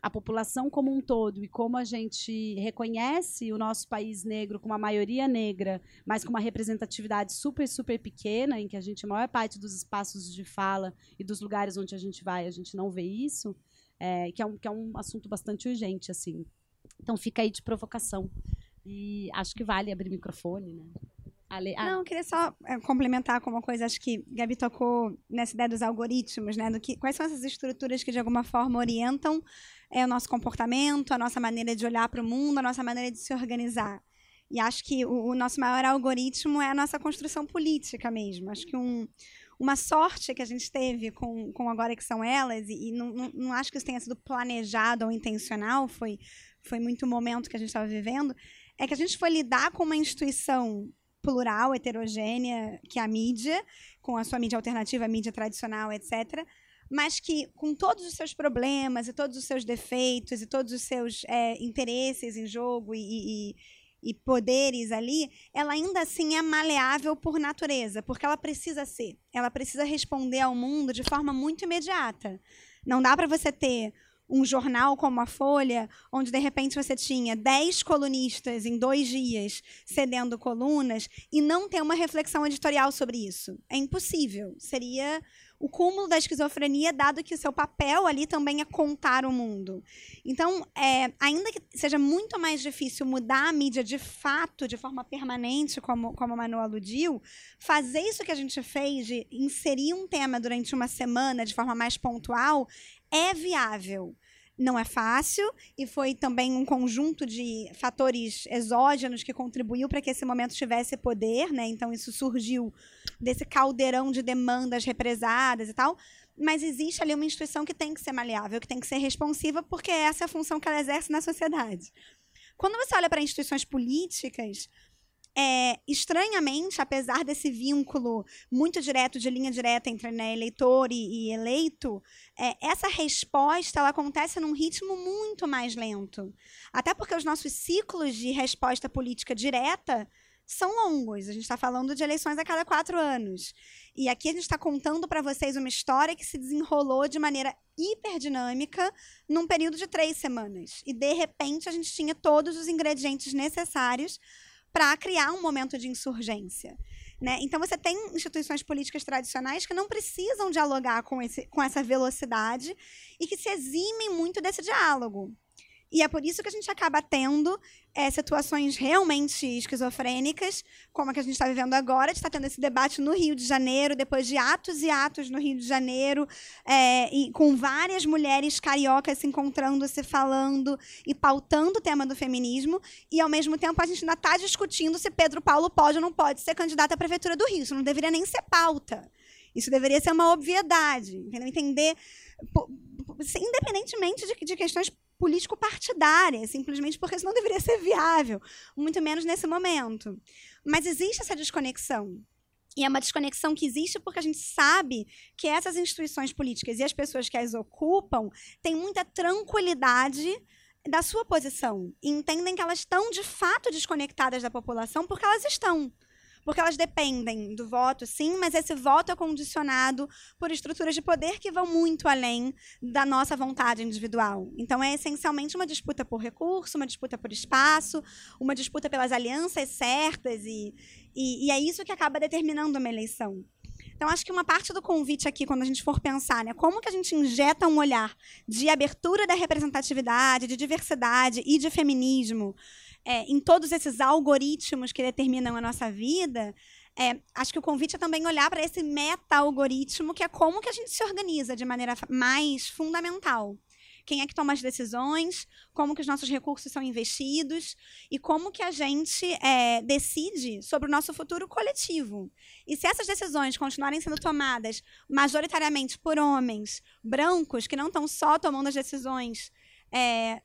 a população como um todo e como a gente reconhece o nosso país negro com uma maioria negra, mas com uma representatividade super, super pequena, em que a gente, a maior parte dos espaços de fala e dos lugares onde a gente vai, a gente não vê isso, é, que, é um, que é um assunto bastante urgente, assim. Então fica aí de provocação. E acho que vale abrir microfone, né? Ale... Ah. Não, queria só é, complementar com uma coisa, acho que Gabi tocou nessa ideia dos algoritmos, né? Do que, quais são essas estruturas que de alguma forma orientam é, o nosso comportamento, a nossa maneira de olhar para o mundo, a nossa maneira de se organizar. E acho que o, o, nosso maior algoritmo é a nossa construção política mesmo. Acho que um, uma sorte que a gente teve com, com agora que são elas, e, e não, não, não, acho que isso tenha sido planejado ou intencional, foi, foi muito o momento que a gente estava vivendo, é que a gente foi lidar com uma instituição plural, heterogênea, que é a mídia, com a sua mídia alternativa, a mídia tradicional, etc., mas que, com todos os seus problemas e todos os seus defeitos e todos os seus é, interesses em jogo e, e, e, poderes ali, ela ainda assim é maleável por natureza, porque ela precisa ser. Ela precisa responder ao mundo de forma muito imediata. Não dá para você ter um jornal como a Folha, onde de repente você tinha 10 colunistas em dois dias cedendo colunas e não ter uma reflexão editorial sobre isso. É impossível. Seria o cúmulo da esquizofrenia, dado que o seu papel ali também é contar o mundo. Então, é, ainda que seja muito mais difícil mudar a mídia de fato, de forma permanente, como, como a Manu aludiu, fazer isso que a gente fez, de inserir um tema durante uma semana de forma mais pontual, é viável não é fácil e foi também um conjunto de fatores exógenos que contribuiu para que esse momento tivesse poder, né? Então isso surgiu desse caldeirão de demandas represadas e tal. Mas existe ali uma instituição que tem que ser maleável, que tem que ser responsiva, porque essa é a função que ela exerce na sociedade. Quando você olha para instituições políticas, é, estranhamente, apesar desse vínculo muito direto, de linha direta entre né, eleitor e, e eleito, é, essa resposta ela acontece num ritmo muito mais lento. Até porque os nossos ciclos de resposta política direta são longos. A gente está falando de eleições a cada quatro anos. E aqui a gente está contando para vocês uma história que se desenrolou de maneira hiperdinâmica num período de três semanas. E, de repente, a gente tinha todos os ingredientes necessários para criar um momento de insurgência. Né? Então, você tem instituições políticas tradicionais que não precisam dialogar com, esse, com essa velocidade e que se eximem muito desse diálogo. E é por isso que a gente acaba tendo é, situações realmente esquizofrênicas, como a que a gente está vivendo agora. A gente está tendo esse debate no Rio de Janeiro, depois de atos e atos no Rio de Janeiro, é, e com várias mulheres cariocas se encontrando, se falando e pautando o tema do feminismo. E, ao mesmo tempo, a gente ainda está discutindo se Pedro Paulo pode ou não pode ser candidato à Prefeitura do Rio. Isso não deveria nem ser pauta. Isso deveria ser uma obviedade. Entendeu? Entender, independentemente de, de questões político-partidária, simplesmente porque isso não deveria ser viável, muito menos nesse momento. Mas existe essa desconexão. E é uma desconexão que existe porque a gente sabe que essas instituições políticas e as pessoas que as ocupam têm muita tranquilidade da sua posição e entendem que elas estão de fato desconectadas da população porque elas estão porque elas dependem do voto, sim, mas esse voto é condicionado por estruturas de poder que vão muito além da nossa vontade individual. Então, é essencialmente uma disputa por recurso, uma disputa por espaço, uma disputa pelas alianças certas, e, e, e é isso que acaba determinando uma eleição. Então, acho que uma parte do convite aqui, quando a gente for pensar, né, como que a gente injeta um olhar de abertura da representatividade, de diversidade e de feminismo é, em todos esses algoritmos que determinam a nossa vida, é, acho que o convite é também olhar para esse meta-algoritmo, que é como que a gente se organiza de maneira mais fundamental quem é que toma as decisões, como que os nossos recursos são investidos e como que a gente é, decide sobre o nosso futuro coletivo. E se essas decisões continuarem sendo tomadas majoritariamente por homens brancos, que não estão só tomando as decisões é,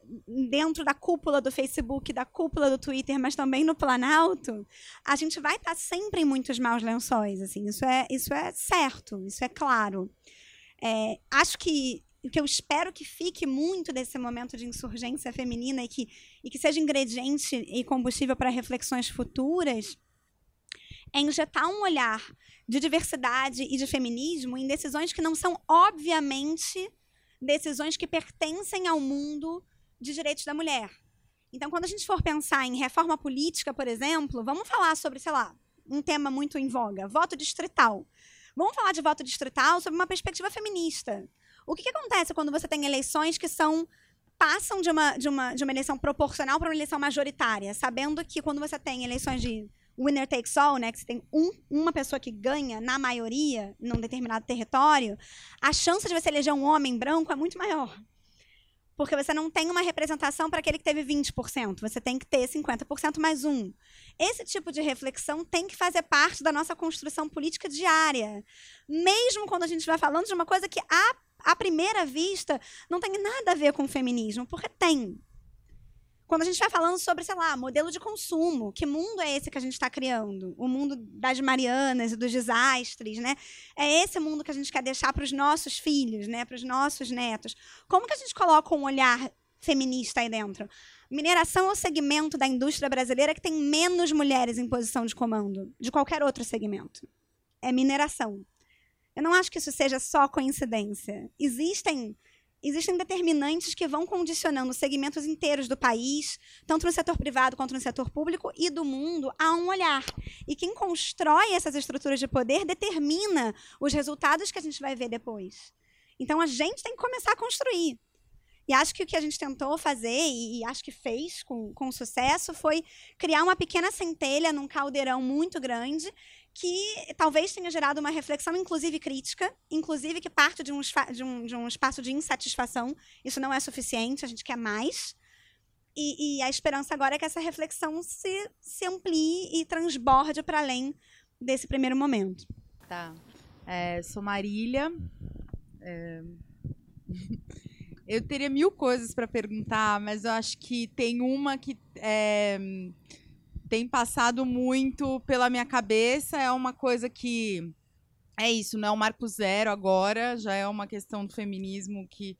dentro da cúpula do Facebook, da cúpula do Twitter, mas também no Planalto, a gente vai estar sempre em muitos maus lençóis. Assim, isso é, isso é certo, isso é claro. É, acho que o que eu espero que fique muito desse momento de insurgência feminina e que, e que seja ingrediente e combustível para reflexões futuras é injetar um olhar de diversidade e de feminismo em decisões que não são, obviamente, decisões que pertencem ao mundo de direitos da mulher. Então, quando a gente for pensar em reforma política, por exemplo, vamos falar sobre, sei lá, um tema muito em voga, voto distrital. Vamos falar de voto distrital sob uma perspectiva feminista. O que, que acontece quando você tem eleições que são passam de uma, de uma, de uma eleição proporcional para uma eleição majoritária, sabendo que quando você tem eleições de winner takes all, né, que você tem um, uma pessoa que ganha na maioria num determinado território, a chance de você eleger um homem branco é muito maior. Porque você não tem uma representação para aquele que teve 20%, você tem que ter 50% mais um. Esse tipo de reflexão tem que fazer parte da nossa construção política diária. Mesmo quando a gente vai falando de uma coisa que, à, à primeira vista, não tem nada a ver com o feminismo, porque tem. Quando a gente vai falando sobre, sei lá, modelo de consumo, que mundo é esse que a gente está criando? O mundo das Marianas e dos desastres, né? É esse mundo que a gente quer deixar para os nossos filhos, né? Para os nossos netos. Como que a gente coloca um olhar feminista aí dentro? Mineração é o segmento da indústria brasileira que tem menos mulheres em posição de comando de qualquer outro segmento. É mineração. Eu não acho que isso seja só coincidência. Existem existem determinantes que vão condicionando segmentos inteiros do país, tanto no setor privado quanto no setor público e do mundo, a um olhar. E quem constrói essas estruturas de poder determina os resultados que a gente vai ver depois. Então a gente tem que começar a construir. E acho que o que a gente tentou fazer, e, e, acho que fez com, com sucesso, foi criar uma pequena centelha num caldeirão muito grande, que talvez tenha gerado uma reflexão, inclusive crítica, inclusive que parte de um, de um, de um espaço de insatisfação. Isso não é suficiente, a gente quer mais. E, e a esperança agora é que essa reflexão se, se amplie e transborde para além desse primeiro momento. Tá. É, sou Marília. É... Eu teria mil coisas para perguntar, mas eu acho que tem uma que é, tem passado muito pela minha cabeça. É uma coisa que é isso, não é o marco zero agora, já é uma questão do feminismo que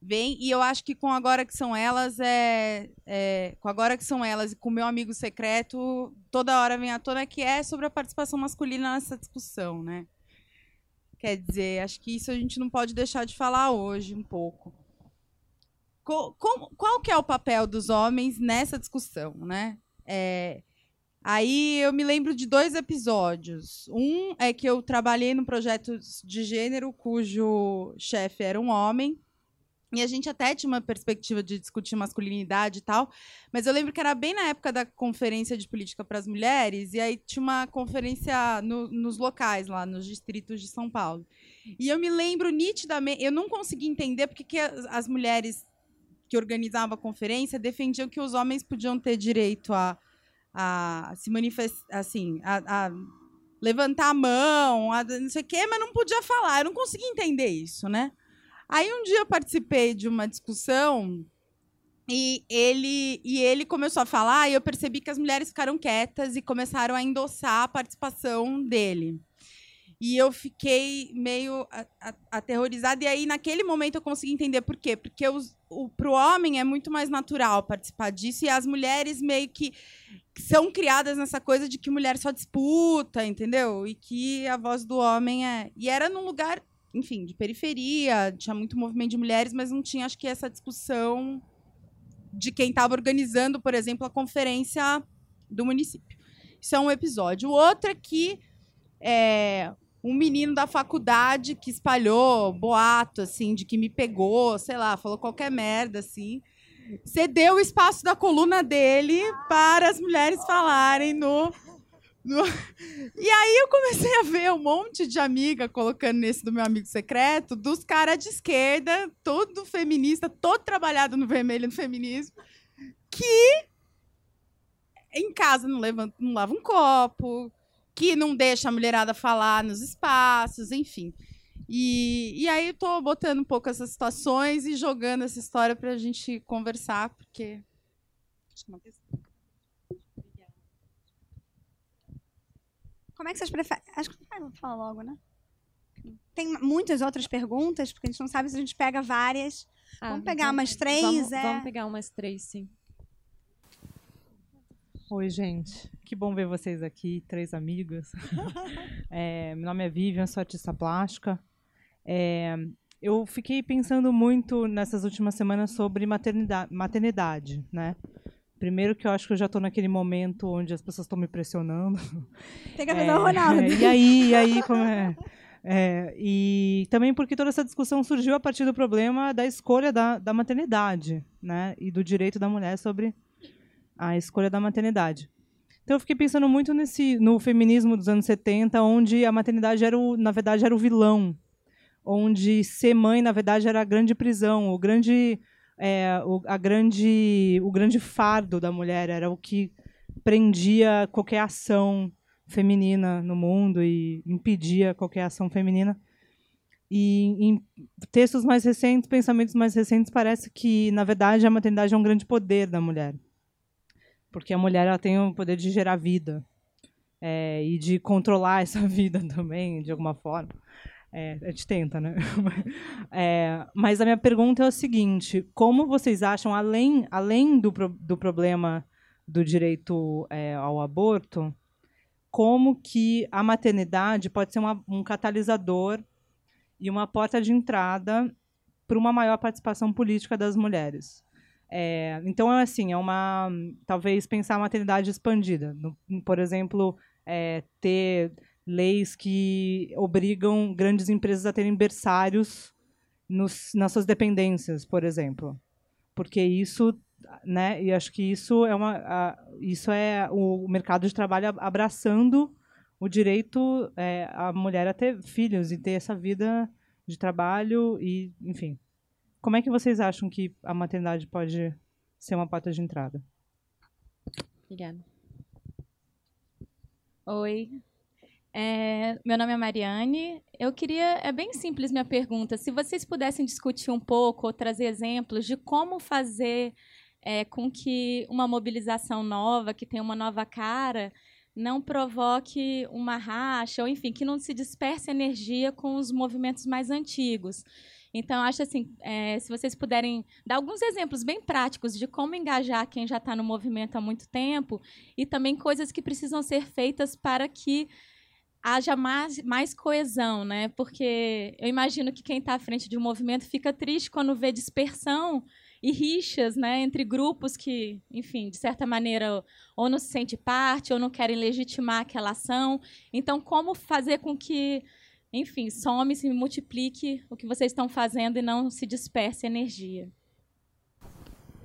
vem. E eu acho que com agora que são elas, é, é com agora que são elas e com meu amigo secreto, toda hora vem à tona que é sobre a participação masculina nessa discussão, né? Quer dizer, acho que isso a gente não pode deixar de falar hoje um pouco qual, qual que é o papel dos homens nessa discussão, né? É, aí eu me lembro de dois episódios. Um é que eu trabalhei num projeto de gênero cujo chefe era um homem. E a gente até tinha uma perspectiva de discutir masculinidade e tal, mas eu lembro que era bem na época da conferência de política para as mulheres, e aí tinha uma conferência no, nos locais, lá nos distritos de São Paulo. E eu me lembro nitidamente, eu não consegui entender porque que as, as mulheres que organizava a conferência defendiam que os homens podiam ter direito a, a se manifestar, assim, a, a, levantar a mão, a não sei o quê, mas não podia falar. Eu não conseguia entender isso, né? Aí um dia eu participei de uma discussão e ele, e ele começou a falar e eu percebi que as mulheres ficaram quietas e começaram a endossar a participação dele. E eu fiquei meio aterrorizada. E aí, naquele momento, eu consegui entender por quê. Porque os, o, pro homem é muito mais natural participar disso. E as mulheres meio que são criadas nessa coisa de que mulher só disputa, entendeu? E que a voz do homem é. E era num lugar, enfim, de periferia, tinha muito movimento de mulheres, mas não tinha, acho que, essa discussão de quem estava organizando, por exemplo, a conferência do município. Isso é um episódio. O outro é que é, um menino da faculdade que espalhou boato, assim, de que me pegou, sei lá, falou qualquer merda, assim. Cedeu o espaço da coluna dele para as mulheres falarem no E aí eu comecei a ver um monte de amiga colocando nesse do meu amigo secreto, dos caras de esquerda, todo feminista, todo trabalhado no vermelho no feminismo, que em casa não, levanta, não lava um copo, que não deixa a mulherada falar nos espaços, enfim. E, e aí eu tô botando um pouco essas situações e jogando essa história pra gente conversar, porque. Acho que é uma questão. Como é que vocês preferem? Acho que vai falar logo, né? Tem muitas outras perguntas, porque a gente não sabe se a gente pega várias. Ah, vamos pegar então, umas três, Vamos, é. vamos pegar umas três, sim. Oi, gente. Que bom ver vocês aqui, três amigos. É, meu nome é Vivian, sou artista plástica. É, eu fiquei pensando muito nessas últimas semanas sobre maternidade, maternidade, né? Primeiro que eu acho que eu já estou naquele momento onde as pessoas estão me pressionando. Tem que avisar o Ronaldo. É, e aí, e aí, como é? É, e também porque toda essa discussão surgiu a partir do problema da escolha da, da maternidade, né? E do direito da mulher sobre a escolha da maternidade. Então eu fiquei pensando muito nesse no feminismo dos anos 70, onde a maternidade era o, na verdade era o vilão, onde ser mãe na verdade era a grande prisão, o grande é, o, a grande o grande fardo da mulher era o que prendia qualquer ação feminina no mundo e impedia qualquer ação feminina. E em textos mais recentes, pensamentos mais recentes, parece que, na verdade, a maternidade é um grande poder da mulher. Porque a mulher ela tem o poder de gerar vida é, e de controlar essa vida também, de alguma forma. É, a gente tenta, né? É, mas a minha pergunta é o seguinte: como vocês acham, além, além do, do problema do direito é, ao aborto, como que a maternidade pode ser uma- um catalisador e uma porta de entrada para uma maior participação política das mulheres? É, então, é assim, é uma talvez pensar a maternidade expandida, no- por exemplo, é, ter leis que obrigam grandes empresas a terem berçários nos, nas suas dependências, por exemplo, porque isso, né? E acho que isso é uma, a- isso é o mercado de trabalho ab- abraçando o direito é, a mulher a ter filhos e ter essa vida de trabalho e, enfim. Como é que vocês acham que a maternidade pode ser uma porta de entrada? Obrigada. Oi. É, meu nome é Mariane. Eu queria. É bem simples minha pergunta. Se vocês pudessem discutir um pouco ou trazer exemplos de como fazer é, com que uma mobilização nova, que tem uma nova cara, não provoque uma racha, ou enfim, que não se disperse energia com os movimentos mais antigos. Então, acho assim, é, se vocês puderem dar alguns exemplos bem práticos de como engajar quem já está no movimento há muito tempo e também coisas que precisam ser feitas para que haja mais, mais coesão, né? Porque eu imagino que quem está à frente de um movimento fica triste quando vê dispersão e rixas, né, entre grupos que, enfim, de certa maneira, ou não se sente parte ou não querem legitimar aquela ação. Então, como fazer com que, enfim, some, se multiplique o que vocês estão fazendo e não se disperse energia?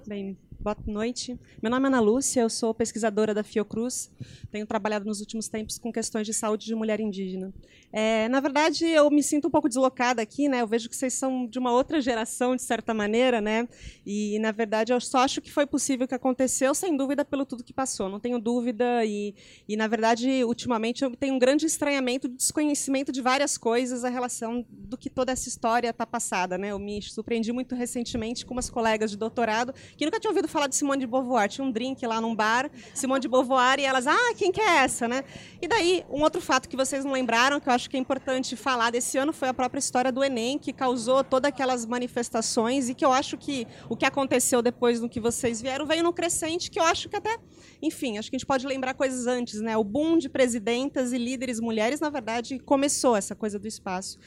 Bem, boa noite. Meu nome é Ana Lúcia, eu sou pesquisadora da Fiocruz. Tenho trabalhado nos últimos tempos com questões de saúde de mulher indígena. É, na verdade, eu me sinto um pouco deslocada aqui, né? Eu vejo que vocês são de uma outra geração, de certa maneira, né? E, na verdade, eu só acho que foi possível que aconteceu, sem dúvida, pelo tudo que passou. Não tenho dúvida. E, e na verdade, ultimamente, eu tenho um grande estranhamento, desconhecimento de várias coisas a relação do que toda essa história está passada, né? Eu me surpreendi muito recentemente com umas colegas de doutorado que nunca tinham ouvido falar de Simone de Beauvoir. Tinha um drink lá num bar, Simone de Beauvoir, e elas, ah, quem que é essa, né? E daí, um outro fato que vocês não lembraram, que eu acho que é importante falar desse ano, foi a própria história do Enem, que causou todas aquelas manifestações e que eu acho que o que aconteceu depois do que vocês vieram veio no crescente, que eu acho que até, enfim, acho que a gente pode lembrar coisas antes, né? O boom de presidentas e líderes mulheres, na verdade, começou essa coisa do espaço.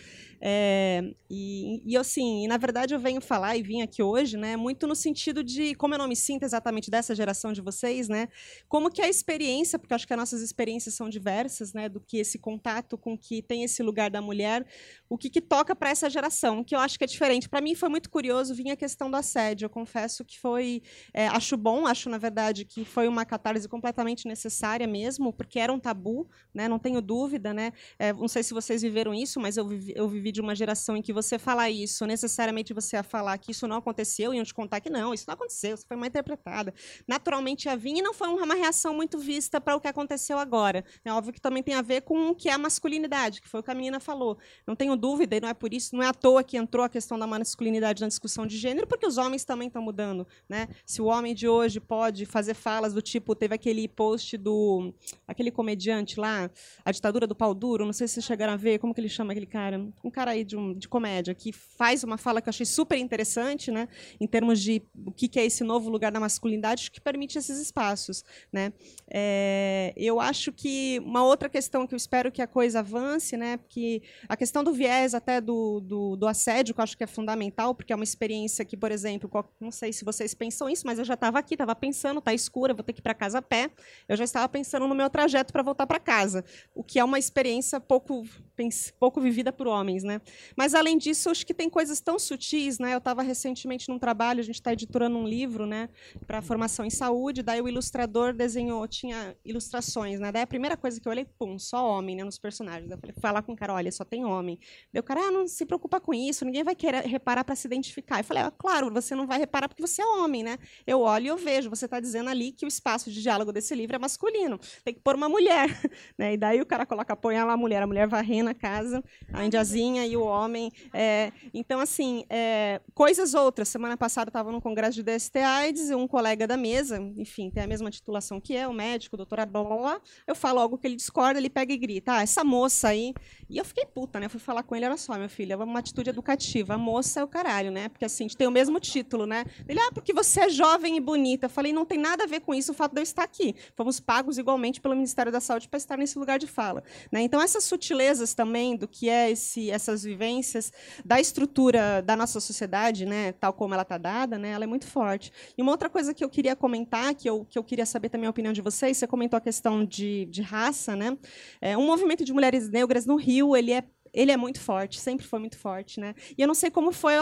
É, e, e assim, e, na verdade eu venho falar e vim aqui hoje, né, muito no sentido de como eu não me sinto exatamente dessa geração de vocês, né, como que a experiência, porque acho que as nossas experiências são diversas, né, do que esse contato com que tem esse lugar da mulher, o que, que toca para essa geração, que eu acho que é diferente. Para mim foi muito curioso vir a questão do assédio. Eu confesso que foi, é, acho bom, acho na verdade que foi uma catarse completamente necessária mesmo, porque era um tabu, né, não tenho dúvida, né. É, não sei se vocês viveram isso, mas eu vivi, eu vivi de uma geração em que você falar isso, necessariamente você ia falar que isso não aconteceu, iam te contar que não, isso não aconteceu, isso foi mal interpretada. Naturalmente ia vir e não foi uma reação muito vista para o que aconteceu agora. É óbvio que também tem a ver com o que é a masculinidade, que foi o que a menina falou. Não tenho dúvida, e não é por isso, não é à toa que entrou a questão da masculinidade na discussão de gênero, porque os homens também estão mudando. Né? Se o homem de hoje pode fazer falas do tipo, teve aquele post do aquele comediante lá, a ditadura do pau duro, não sei se vocês chegaram a ver, como que ele chama aquele cara? Um cara aí de, um, de comédia, que faz uma fala que eu achei super interessante, né? em termos de o que, que é esse novo lugar da masculinidade, que permite esses espaços. Né? É, eu acho que uma outra questão que eu espero que a coisa avance, né? porque a questão do viés até do, do, do assédio, que eu acho que é fundamental, porque é uma experiência que, por exemplo, não sei se vocês pensam isso, mas eu já estava aqui, estava pensando, está escura, vou ter que ir para casa a pé. Eu já estava pensando no meu trajeto para voltar para casa, o que é uma experiência pouco, pouco vivida por homens. Né? Mas, além disso, acho que tem coisas tão sutis. Né? Eu estava recentemente num trabalho, a gente está editorando um livro né, para formação em saúde, daí o ilustrador desenhou, tinha ilustrações. Né? Daí a primeira coisa que eu olhei, pum, só homem né, nos personagens. Eu falei, falar com o cara, olha, só tem homem. Daí o cara, ah, não se preocupa com isso, ninguém vai querer reparar para se identificar. Eu falei, ah, claro, você não vai reparar porque você é homem, né? Eu olho e eu vejo, você está dizendo ali que o espaço de diálogo desse livro é masculino. Tem que pôr uma mulher. Né? E daí o cara coloca, põe lá a mulher, a mulher varrendo a casa, a indiazinha e o homem. É, então, assim, é, coisas outras. Semana passada eu estava no congresso de DST AIDS, um colega da mesa, enfim, tem a mesma titulação que eu, médico, doutorado, blá, blá, blá. Eu falo algo que ele discorda, ele pega e grita, ah, essa moça aí. E eu fiquei puta, né? Eu fui falar com ele, olha só, meu filho, é uma atitude educativa. A moça é o caralho, né? Porque assim, a gente tem o mesmo título, né? Ele, ah, porque você é jovem e bonita. Eu falei, não tem nada a ver com isso o fato de eu estar aqui. Fomos pagos igualmente pelo Ministério da Saúde para estar nesse lugar de fala. Né? Então, essas sutilezas também do que é esse, essas vivências da estrutura da nossa sociedade, né, tal como ela está dada, né, ela é muito forte. E uma outra coisa que eu queria comentar, que eu, que eu queria saber também a opinião de vocês, você comentou a questão de, de raça, né? É, um movimento de mulheres negras no Rio, ele é ele é muito forte, sempre foi muito forte, né? E eu não sei como foi,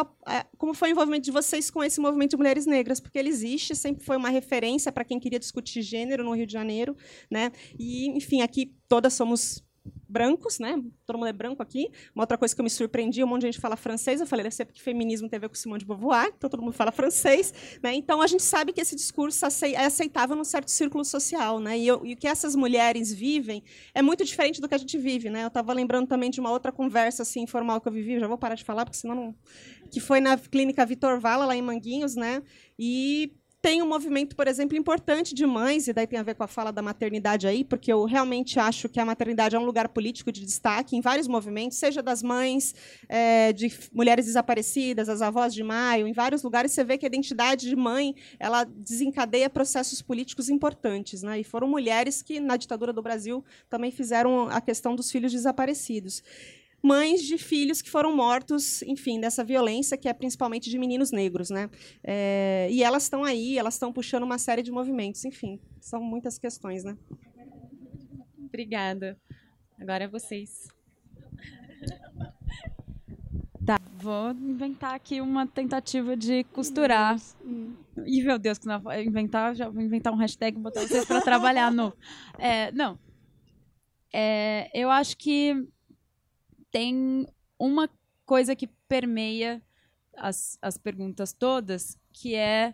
como foi o envolvimento de vocês com esse movimento de mulheres negras, porque ele existe, sempre foi uma referência para quem queria discutir gênero no Rio de Janeiro, né? E, enfim, aqui todas somos brancos, né? Todo mundo é branco aqui. Uma outra coisa que eu me surpreendi, um monte de gente fala francês. Eu falei, deve ser porque feminismo tem a ver com Simone de Beauvoir, então todo mundo fala francês. Né? Então a gente sabe que esse discurso é aceitável num certo círculo social, né? E, eu, e, o que essas mulheres vivem é muito diferente do que a gente vive, né? Eu estava lembrando também de uma outra conversa assim informal que eu vivi. Eu já vou parar de falar porque senão não. Que foi na clínica Vitor Vala lá em Manguinhos, né? E tem um movimento, por exemplo, importante de mães, e daí tem a ver com a fala da maternidade aí, porque eu realmente acho que a maternidade é um lugar político de destaque em vários movimentos, seja das mães, é, de mulheres desaparecidas, as avós de maio, em vários lugares você vê que a identidade de mãe ela desencadeia processos políticos importantes. Né? E foram mulheres que, na ditadura do Brasil, também fizeram a questão dos filhos desaparecidos mães de filhos que foram mortos, enfim, dessa violência que é principalmente de meninos negros, né? É, e elas estão aí, elas estão puxando uma série de movimentos, enfim, são muitas questões, né? Obrigada. Agora é vocês. Tá, vou inventar aqui uma tentativa de costurar. Hum. Ih, meu Deus, que não inventar, já vou inventar um hashtag e botar vocês para trabalhar no. É, não. É, eu acho que tem uma coisa que permeia as, as perguntas todas, que é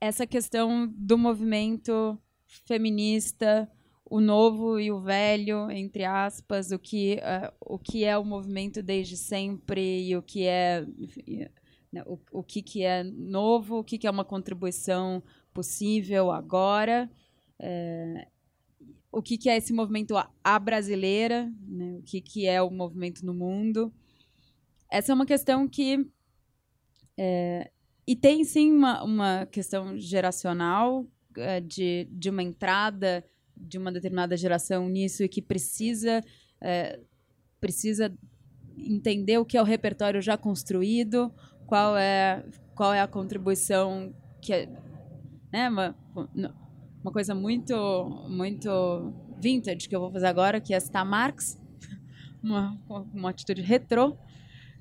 essa questão do movimento feminista, o novo e o velho, entre aspas, o que, uh, o que é o movimento desde sempre e o que é né, o, o que, que é novo, o que, que é uma contribuição possível agora. É, o que, que é esse movimento a brasileira, né? o que, que é o movimento no mundo. Essa é uma questão que. É, e tem sim uma, uma questão geracional é, de, de uma entrada de uma determinada geração nisso e que precisa, é, precisa entender o que é o repertório já construído, qual é qual é a contribuição que é, né, uma, uma coisa muito muito vintage que eu vou fazer agora, que é citar Marx, uma, uma atitude retrô,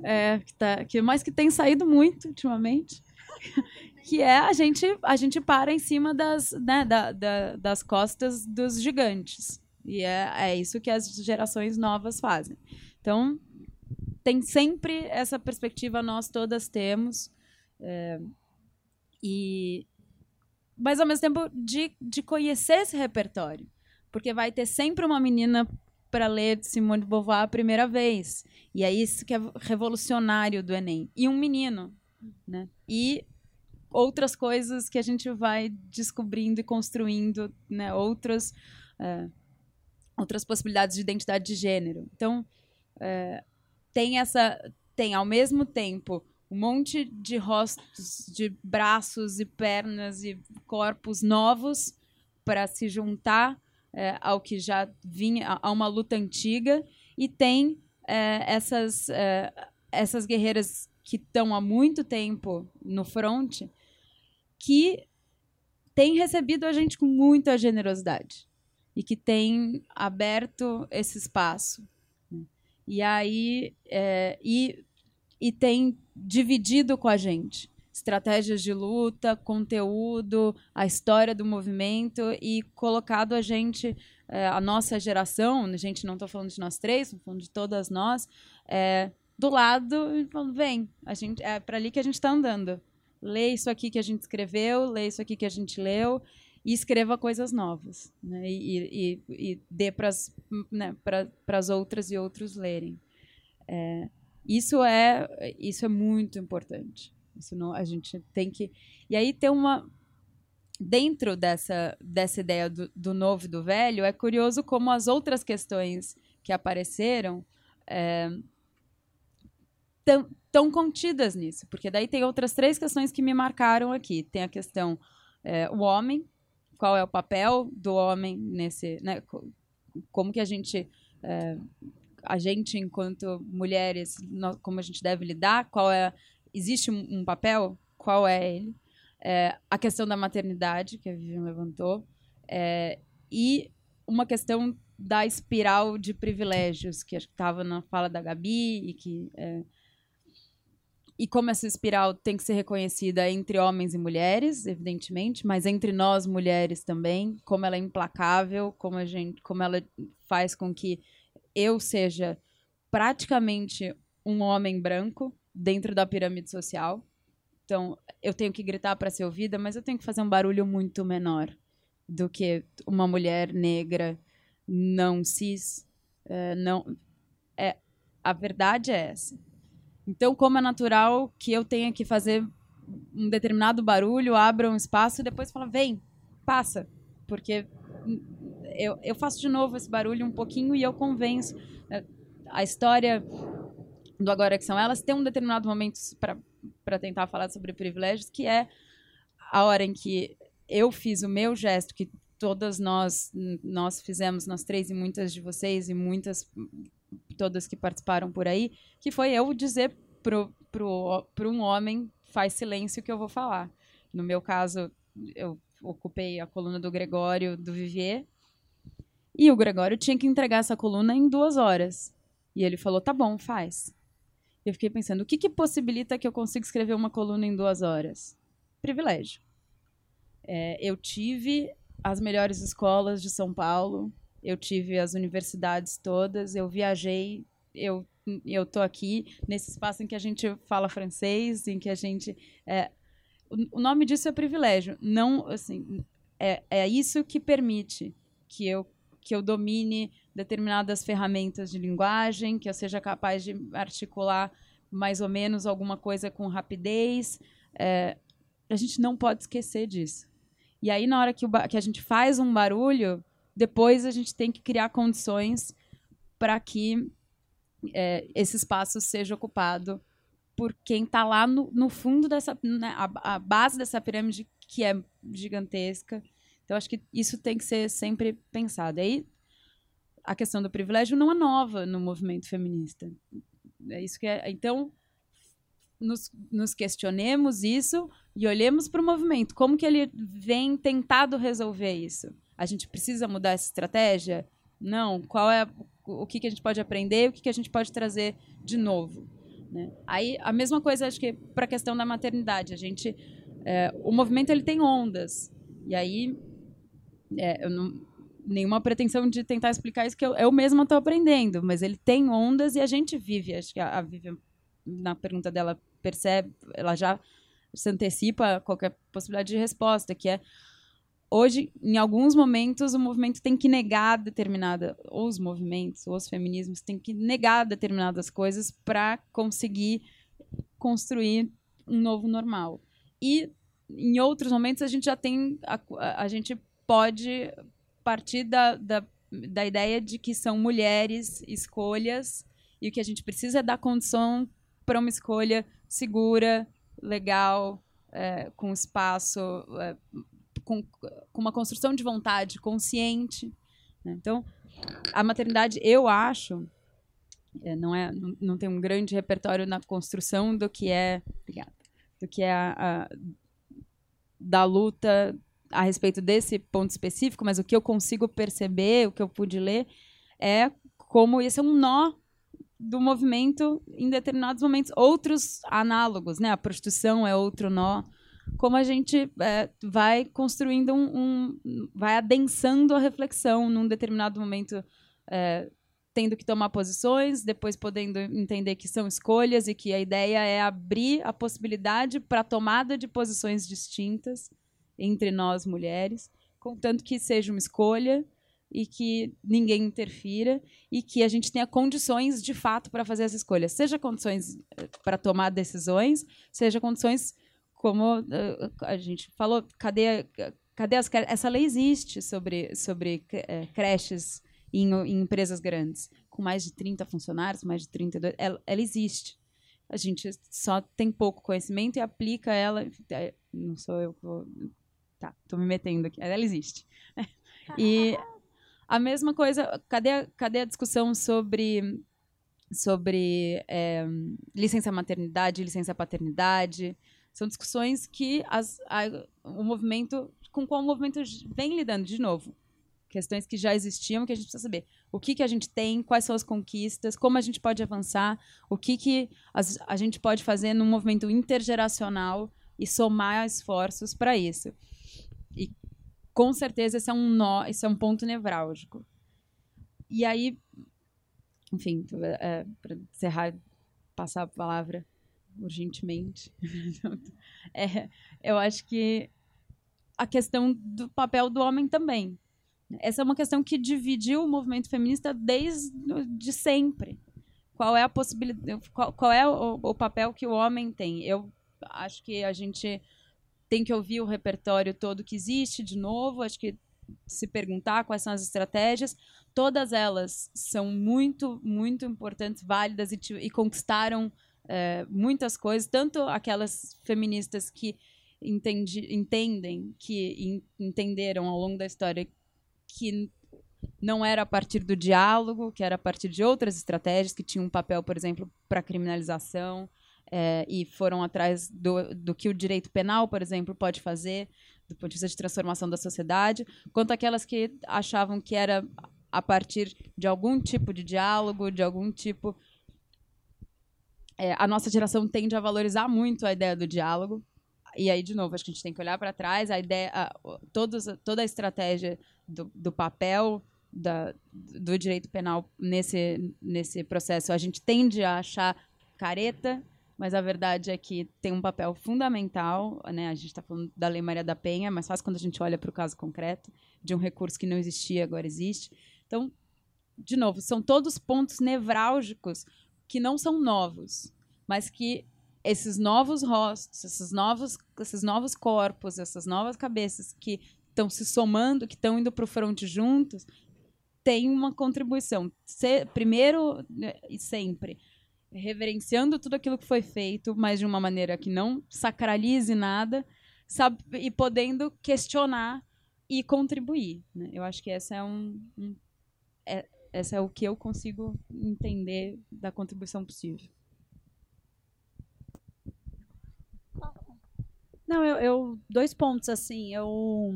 é, que, tá, que mais que tem saído muito ultimamente, que é a gente a gente para em cima das, né, da, da, das costas dos gigantes. E é, é isso que as gerações novas fazem. Então, tem sempre essa perspectiva, nós todas temos. É, e, mas, ao mesmo tempo, de, de conhecer esse repertório. Porque vai ter sempre uma menina para ler Simone de Beauvoir a primeira vez. E é isso que é revolucionário do Enem. E um menino. Né? E outras coisas que a gente vai descobrindo e construindo, né? outras, é, outras possibilidades de identidade de gênero. Então, é, tem essa. Tem ao mesmo tempo um monte de rostos, de braços e pernas e corpos novos para se juntar é, ao que já vinha, a uma luta antiga, e tem é, essas, é, essas guerreiras que estão há muito tempo no front, que têm recebido a gente com muita generosidade e que têm aberto esse espaço. E aí, é, e, e tem dividido com a gente estratégias de luta, conteúdo, a história do movimento e colocado a gente, é, a nossa geração, a gente não estou falando de nós três, estou falando de todas nós, é, do lado e falando, vem, a gente, é para ali que a gente está andando. Lê isso aqui que a gente escreveu, lê isso aqui que a gente leu e escreva coisas novas, né? E, e, e dê para né, as outras e outros lerem. É, isso é isso é muito importante. Isso não, a gente tem que e aí tem uma dentro dessa dessa ideia do, do novo e do velho é curioso como as outras questões que apareceram é, tão contidas nisso, porque daí tem outras três questões que me marcaram aqui. Tem a questão é, o homem, qual é o papel do homem nesse, né, como que a gente é, a gente enquanto mulheres como a gente deve lidar? Qual é existe um, um papel? Qual é ele? É, a questão da maternidade que a Vivian levantou é, e uma questão da espiral de privilégios que estava na fala da Gabi e que é, e como essa espiral tem que ser reconhecida entre homens e mulheres, evidentemente, mas entre nós mulheres também, como ela é implacável, como a gente, como ela faz com que eu seja praticamente um homem branco dentro da pirâmide social. Então, eu tenho que gritar para ser ouvida, mas eu tenho que fazer um barulho muito menor do que uma mulher negra não cis, é, não é a verdade é essa então, como é natural que eu tenha que fazer um determinado barulho, abra um espaço e depois fala, vem, passa. Porque eu, eu faço de novo esse barulho um pouquinho e eu convenço. É, a história do Agora Que São Elas tem um determinado momento para tentar falar sobre privilégios, que é a hora em que eu fiz o meu gesto, que todas nós nós fizemos, nós três e muitas de vocês e muitas todas que participaram por aí, que foi eu dizer pro, pro, pro um homem, faz silêncio que eu vou falar. No meu caso, eu ocupei a coluna do Gregório, do Vivier, e o Gregório tinha que entregar essa coluna em duas horas. E ele falou, tá bom, faz. E eu fiquei pensando, o que, que possibilita que eu consiga escrever uma coluna em duas horas? Privilégio. É, eu tive as melhores escolas de São Paulo, eu tive as universidades todas, eu viajei, eu eu tô aqui nesse espaço em que a gente fala francês, em que a gente é, o, o nome disso é privilégio, não assim é, é isso que permite que eu que eu domine determinadas ferramentas de linguagem, que eu seja capaz de articular mais ou menos alguma coisa com rapidez. É, a gente não pode esquecer disso. E aí, na hora que, que a gente faz um barulho, depois a gente tem que criar condições para que é, esse espaço seja ocupado por quem está lá no, no, fundo dessa né, a, a, base dessa pirâmide que é gigantesca então acho que isso tem que ser sempre pensado aí a questão do privilégio não é nova no movimento feminista É isso que é. Então, nos, nos questionemos isso e olhemos para o movimento. Como que ele vem tentado resolver isso? A gente precisa mudar essa estratégia? Não. Qual é o que, que a gente pode aprender? O que, que a gente pode trazer de novo? Né? Aí a mesma coisa acho que para a questão da maternidade. A gente, é, o movimento ele tem ondas. E aí é, eu não nenhuma pretensão de tentar explicar isso que eu, eu mesma estou aprendendo, mas ele tem ondas e a gente vive. Acho que a, a Vivian, na pergunta dela, percebe, ela já se antecipa a qualquer possibilidade de resposta, que é hoje, em alguns momentos, o movimento tem que negar determinada, ou os movimentos, ou os feminismos têm que negar determinadas coisas para conseguir construir um novo normal. E em outros momentos a gente já tem a, a, a gente pode partir da, da, da ideia de que são mulheres escolhas e o que a gente precisa é dar condição para uma escolha segura, legal, é, com espaço, é, com, com uma construção de vontade consciente. Né? Então, a maternidade, eu acho, é, não, é, não, não tem um grande repertório na construção do que é, obrigada, do que é a, a da luta a respeito desse ponto específico, mas o que eu consigo perceber, o que eu pude ler, é como esse é um nó do movimento em determinados momentos. Outros análogos, né? A prostituição é outro nó. Como a gente é, vai construindo um, um, vai adensando a reflexão num determinado momento, é, tendo que tomar posições, depois podendo entender que são escolhas e que a ideia é abrir a possibilidade para tomada de posições distintas entre nós mulheres, contanto que seja uma escolha e que ninguém interfira e que a gente tenha condições de fato para fazer as escolhas, seja condições eh, para tomar decisões, seja condições como uh, a gente falou, cadê cadê as essa lei existe sobre sobre uh, creches em, em, empresas grandes com mais de 30 funcionários, mais de 32, ela, ela existe. A gente só tem pouco conhecimento e aplica ela, não sou eu que vou Tá, tô me metendo aqui. Ela existe. E a mesma coisa, cadê a, cadê a discussão sobre, sobre é, licença maternidade, licença paternidade? São discussões que as, a, o movimento, com qual o movimento vem lidando, de novo. Questões que já existiam, que a gente precisa saber. O que, que a gente tem, quais são as conquistas, como a gente pode avançar, o que, que as, a gente pode fazer num movimento intergeracional e somar esforços para isso. Com certeza esse é um nó, esse é um ponto nevrálgico. E aí, enfim, é, para encerrar, passar a palavra urgentemente, é, eu acho que a questão do papel do homem também. Essa é uma questão que dividiu o movimento feminista desde de sempre. Qual é a possibilidade, qual, qual é o, o papel que o homem tem? Eu acho que a gente tem que ouvir o repertório todo que existe de novo, acho que se perguntar quais são as estratégias, todas elas são muito, muito importantes, válidas e, e conquistaram é, muitas coisas, tanto aquelas feministas que entendi, entendem, que in, entenderam ao longo da história que não era a partir do diálogo, que era a partir de outras estratégias que tinham um papel, por exemplo, para criminalização, é, e foram atrás do, do que o direito penal, por exemplo, pode fazer do ponto de vista de transformação da sociedade, quanto aquelas que achavam que era a partir de algum tipo de diálogo, de algum tipo. É, a nossa geração tende a valorizar muito a ideia do diálogo. E aí, de novo, acho que a gente tem que olhar para trás, a ideia, a, todos, toda a estratégia do, do papel da, do direito penal nesse, nesse processo, a gente tende a achar careta, mas a verdade é que tem um papel fundamental, né? A gente está falando da Lei Maria da Penha, mas faz quando a gente olha para o caso concreto de um recurso que não existia, agora existe. Então, de novo, são todos pontos nevrálgicos que não são novos, mas que esses novos rostos, esses novos, esses novos corpos, essas novas cabeças que estão se somando, que estão indo para o fronte juntos, têm uma contribuição. Se, primeiro né, e sempre, reverenciando tudo aquilo que foi feito, mas de uma maneira que não sacralize nada, sabe, e podendo questionar e contribuir. Né? Eu acho que essa é um, um é, essa é o que eu consigo entender da contribuição possível. Não, eu, eu- dois pontos assim. Eu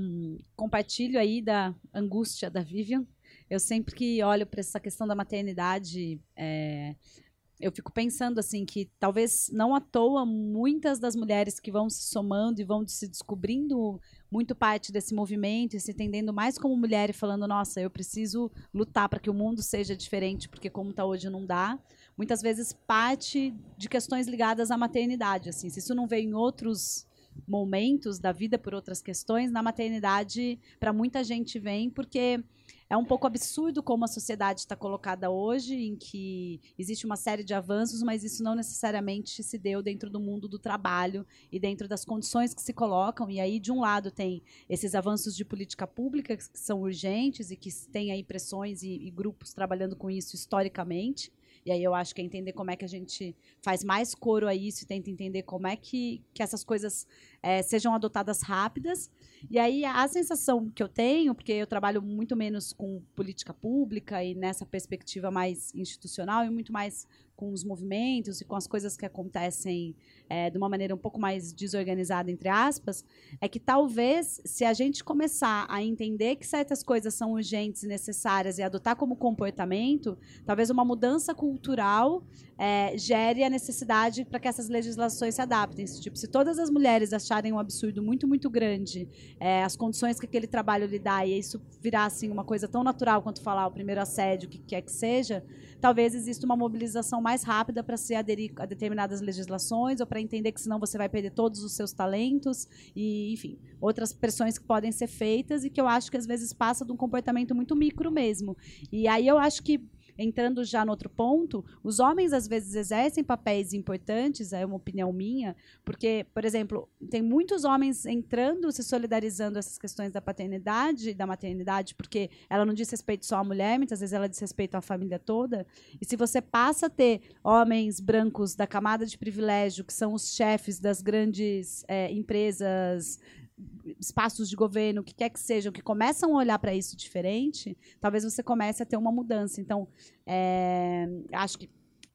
compartilho aí da angústia da Vivian. Eu sempre que olho para essa questão da maternidade, é, eu fico pensando assim que talvez não à toa muitas das mulheres que vão se somando e vão se descobrindo muito parte desse movimento e se entendendo mais como mulher e falando, nossa, eu preciso lutar para que o mundo seja diferente, porque como está hoje não dá. Muitas vezes parte de questões ligadas à maternidade, assim. Se isso não veio em outros momentos da vida por outras questões, na maternidade, para muita gente vem, porque é um pouco absurdo como a sociedade está colocada hoje, em que existe uma série de avanços, mas isso não necessariamente se deu dentro do mundo do trabalho e dentro das condições que se colocam. E aí, de um lado, tem esses avanços de política pública que são urgentes e que têm aí pressões e, e grupos trabalhando com isso historicamente. E aí eu acho que é entender como é que a gente faz mais coro a isso e tenta entender como é que, que essas coisas eh, sejam adotadas rápidas. E aí a sensação que eu tenho, porque eu trabalho muito menos com política pública e nessa perspectiva mais institucional e muito mais com os movimentos e com as coisas que acontecem eh, de uma maneira um pouco mais desorganizada, entre aspas, é que talvez se a gente começar a entender que certas coisas são urgentes e necessárias e adotar como comportamento, talvez uma mudança cultural eh, gere a necessidade para que essas legislações se adaptem. Tipo, se todas as mulheres acharem um absurdo muito, muito grande é, as condições que aquele trabalho lhe dá e isso virar assim, uma coisa tão natural quanto falar o primeiro assédio, o que quer que seja, talvez exista uma mobilização mais rápida para se aderir a determinadas legislações ou para entender que senão você vai perder todos os seus talentos e, enfim, outras pressões que podem ser feitas e que eu acho que às vezes passa de um comportamento muito micro mesmo. E aí eu acho que entrando já no outro ponto, os homens às vezes exercem papéis importantes, é uma opinião minha, porque, por exemplo, tem muitos homens entrando, se solidarizando essas questões da paternidade da maternidade, porque ela não diz respeito só à mulher, muitas vezes ela diz respeito à família toda. E se você passa a ter homens brancos da camada de privilégio, que são os chefes das grandes eh, empresas espaços de governo, o que quer que sejam, que começam a olhar para isso diferente, talvez você comece a ter uma mudança. Então, é, acho que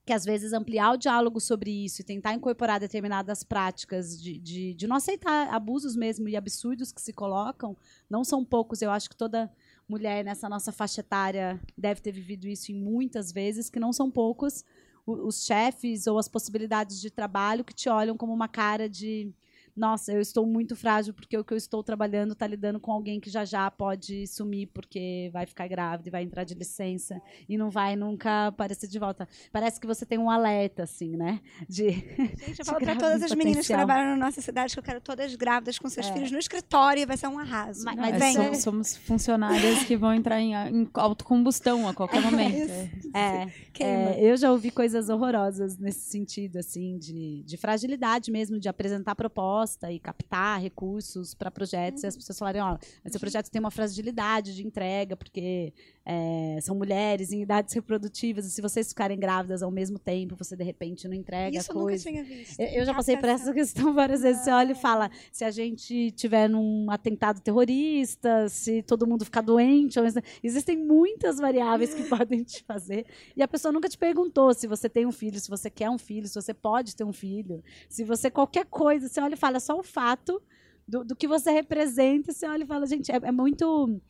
que às vezes ampliar o diálogo sobre isso e tentar incorporar determinadas práticas de, de, de não aceitar abusos mesmo e absurdos que se colocam, não são poucos. Eu acho que toda mulher nessa nossa faixa etária deve ter vivido isso em muitas vezes, que não são poucos os chefes ou as possibilidades de trabalho que te olham como uma cara de nossa, eu estou muito frágil porque o que eu estou trabalhando está lidando com alguém que já já pode sumir porque vai ficar grávida e vai entrar de licença e não vai nunca aparecer de volta. Parece que você tem um alerta, assim, né? De, Gente, eu falo pra grávida todas as meninas que trabalham na nossa cidade que eu quero todas grávidas com seus É. filhos no escritório e vai ser um arraso. Mas- mas vem. É, som- somos funcionárias que vão entrar em, em autocombustão a qualquer momento. isso. É. É, é, eu já ouvi coisas horrorosas nesse sentido, assim, de, de fragilidade mesmo, de apresentar proposta e captar recursos para projetos, e as pessoas falarem, ó, mas seu projeto tem uma fragilidade de entrega, porque é, são mulheres em idades reprodutivas, e se vocês ficarem grávidas ao mesmo tempo, você de repente não entrega Isso a eu nunca coisa. tinha visto. Eu, eu já passei por essa questão várias vezes. Você olha e fala: se a gente tiver num atentado terrorista, se todo mundo ficar doente. ou- Existem muitas variáveis que podem te fazer. E a pessoa nunca te perguntou se você tem um filho, se você quer um filho, se você pode ter um filho, se você qualquer coisa. Você olha e fala só o fato do, do que você representa. Você olha e fala: gente, é, é muito.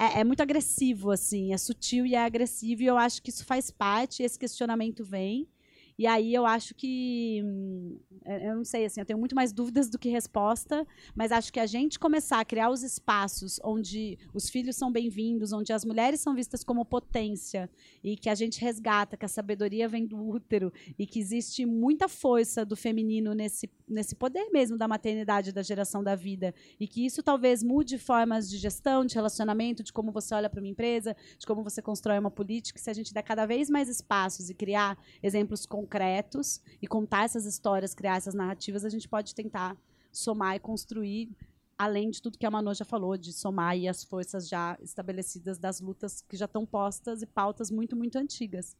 É, é muito agressivo, assim, é sutil e é agressivo, e eu acho que isso faz parte, esse questionamento vem. E aí eu acho que. hum, é, Eu não sei, assim, eu tenho muito mais dúvidas do que resposta, mas acho que a gente começar a criar os espaços onde os filhos são bem-vindos, onde as mulheres são vistas como potência, e que a gente resgata que a sabedoria vem do útero, e que existe muita força do feminino nesse, nesse poder mesmo da maternidade, da geração da vida, e que isso talvez mude formas de gestão, de relacionamento, de como você olha para uma empresa, de como você constrói uma política, se a gente der cada vez mais espaços e criar exemplos concretos e contar essas histórias, criar essas narrativas, a gente pode tentar somar e construir, além de tudo que a Manu já falou, de somar aí as forças já estabelecidas das lutas que já estão postas e pautas muito, muito antigas.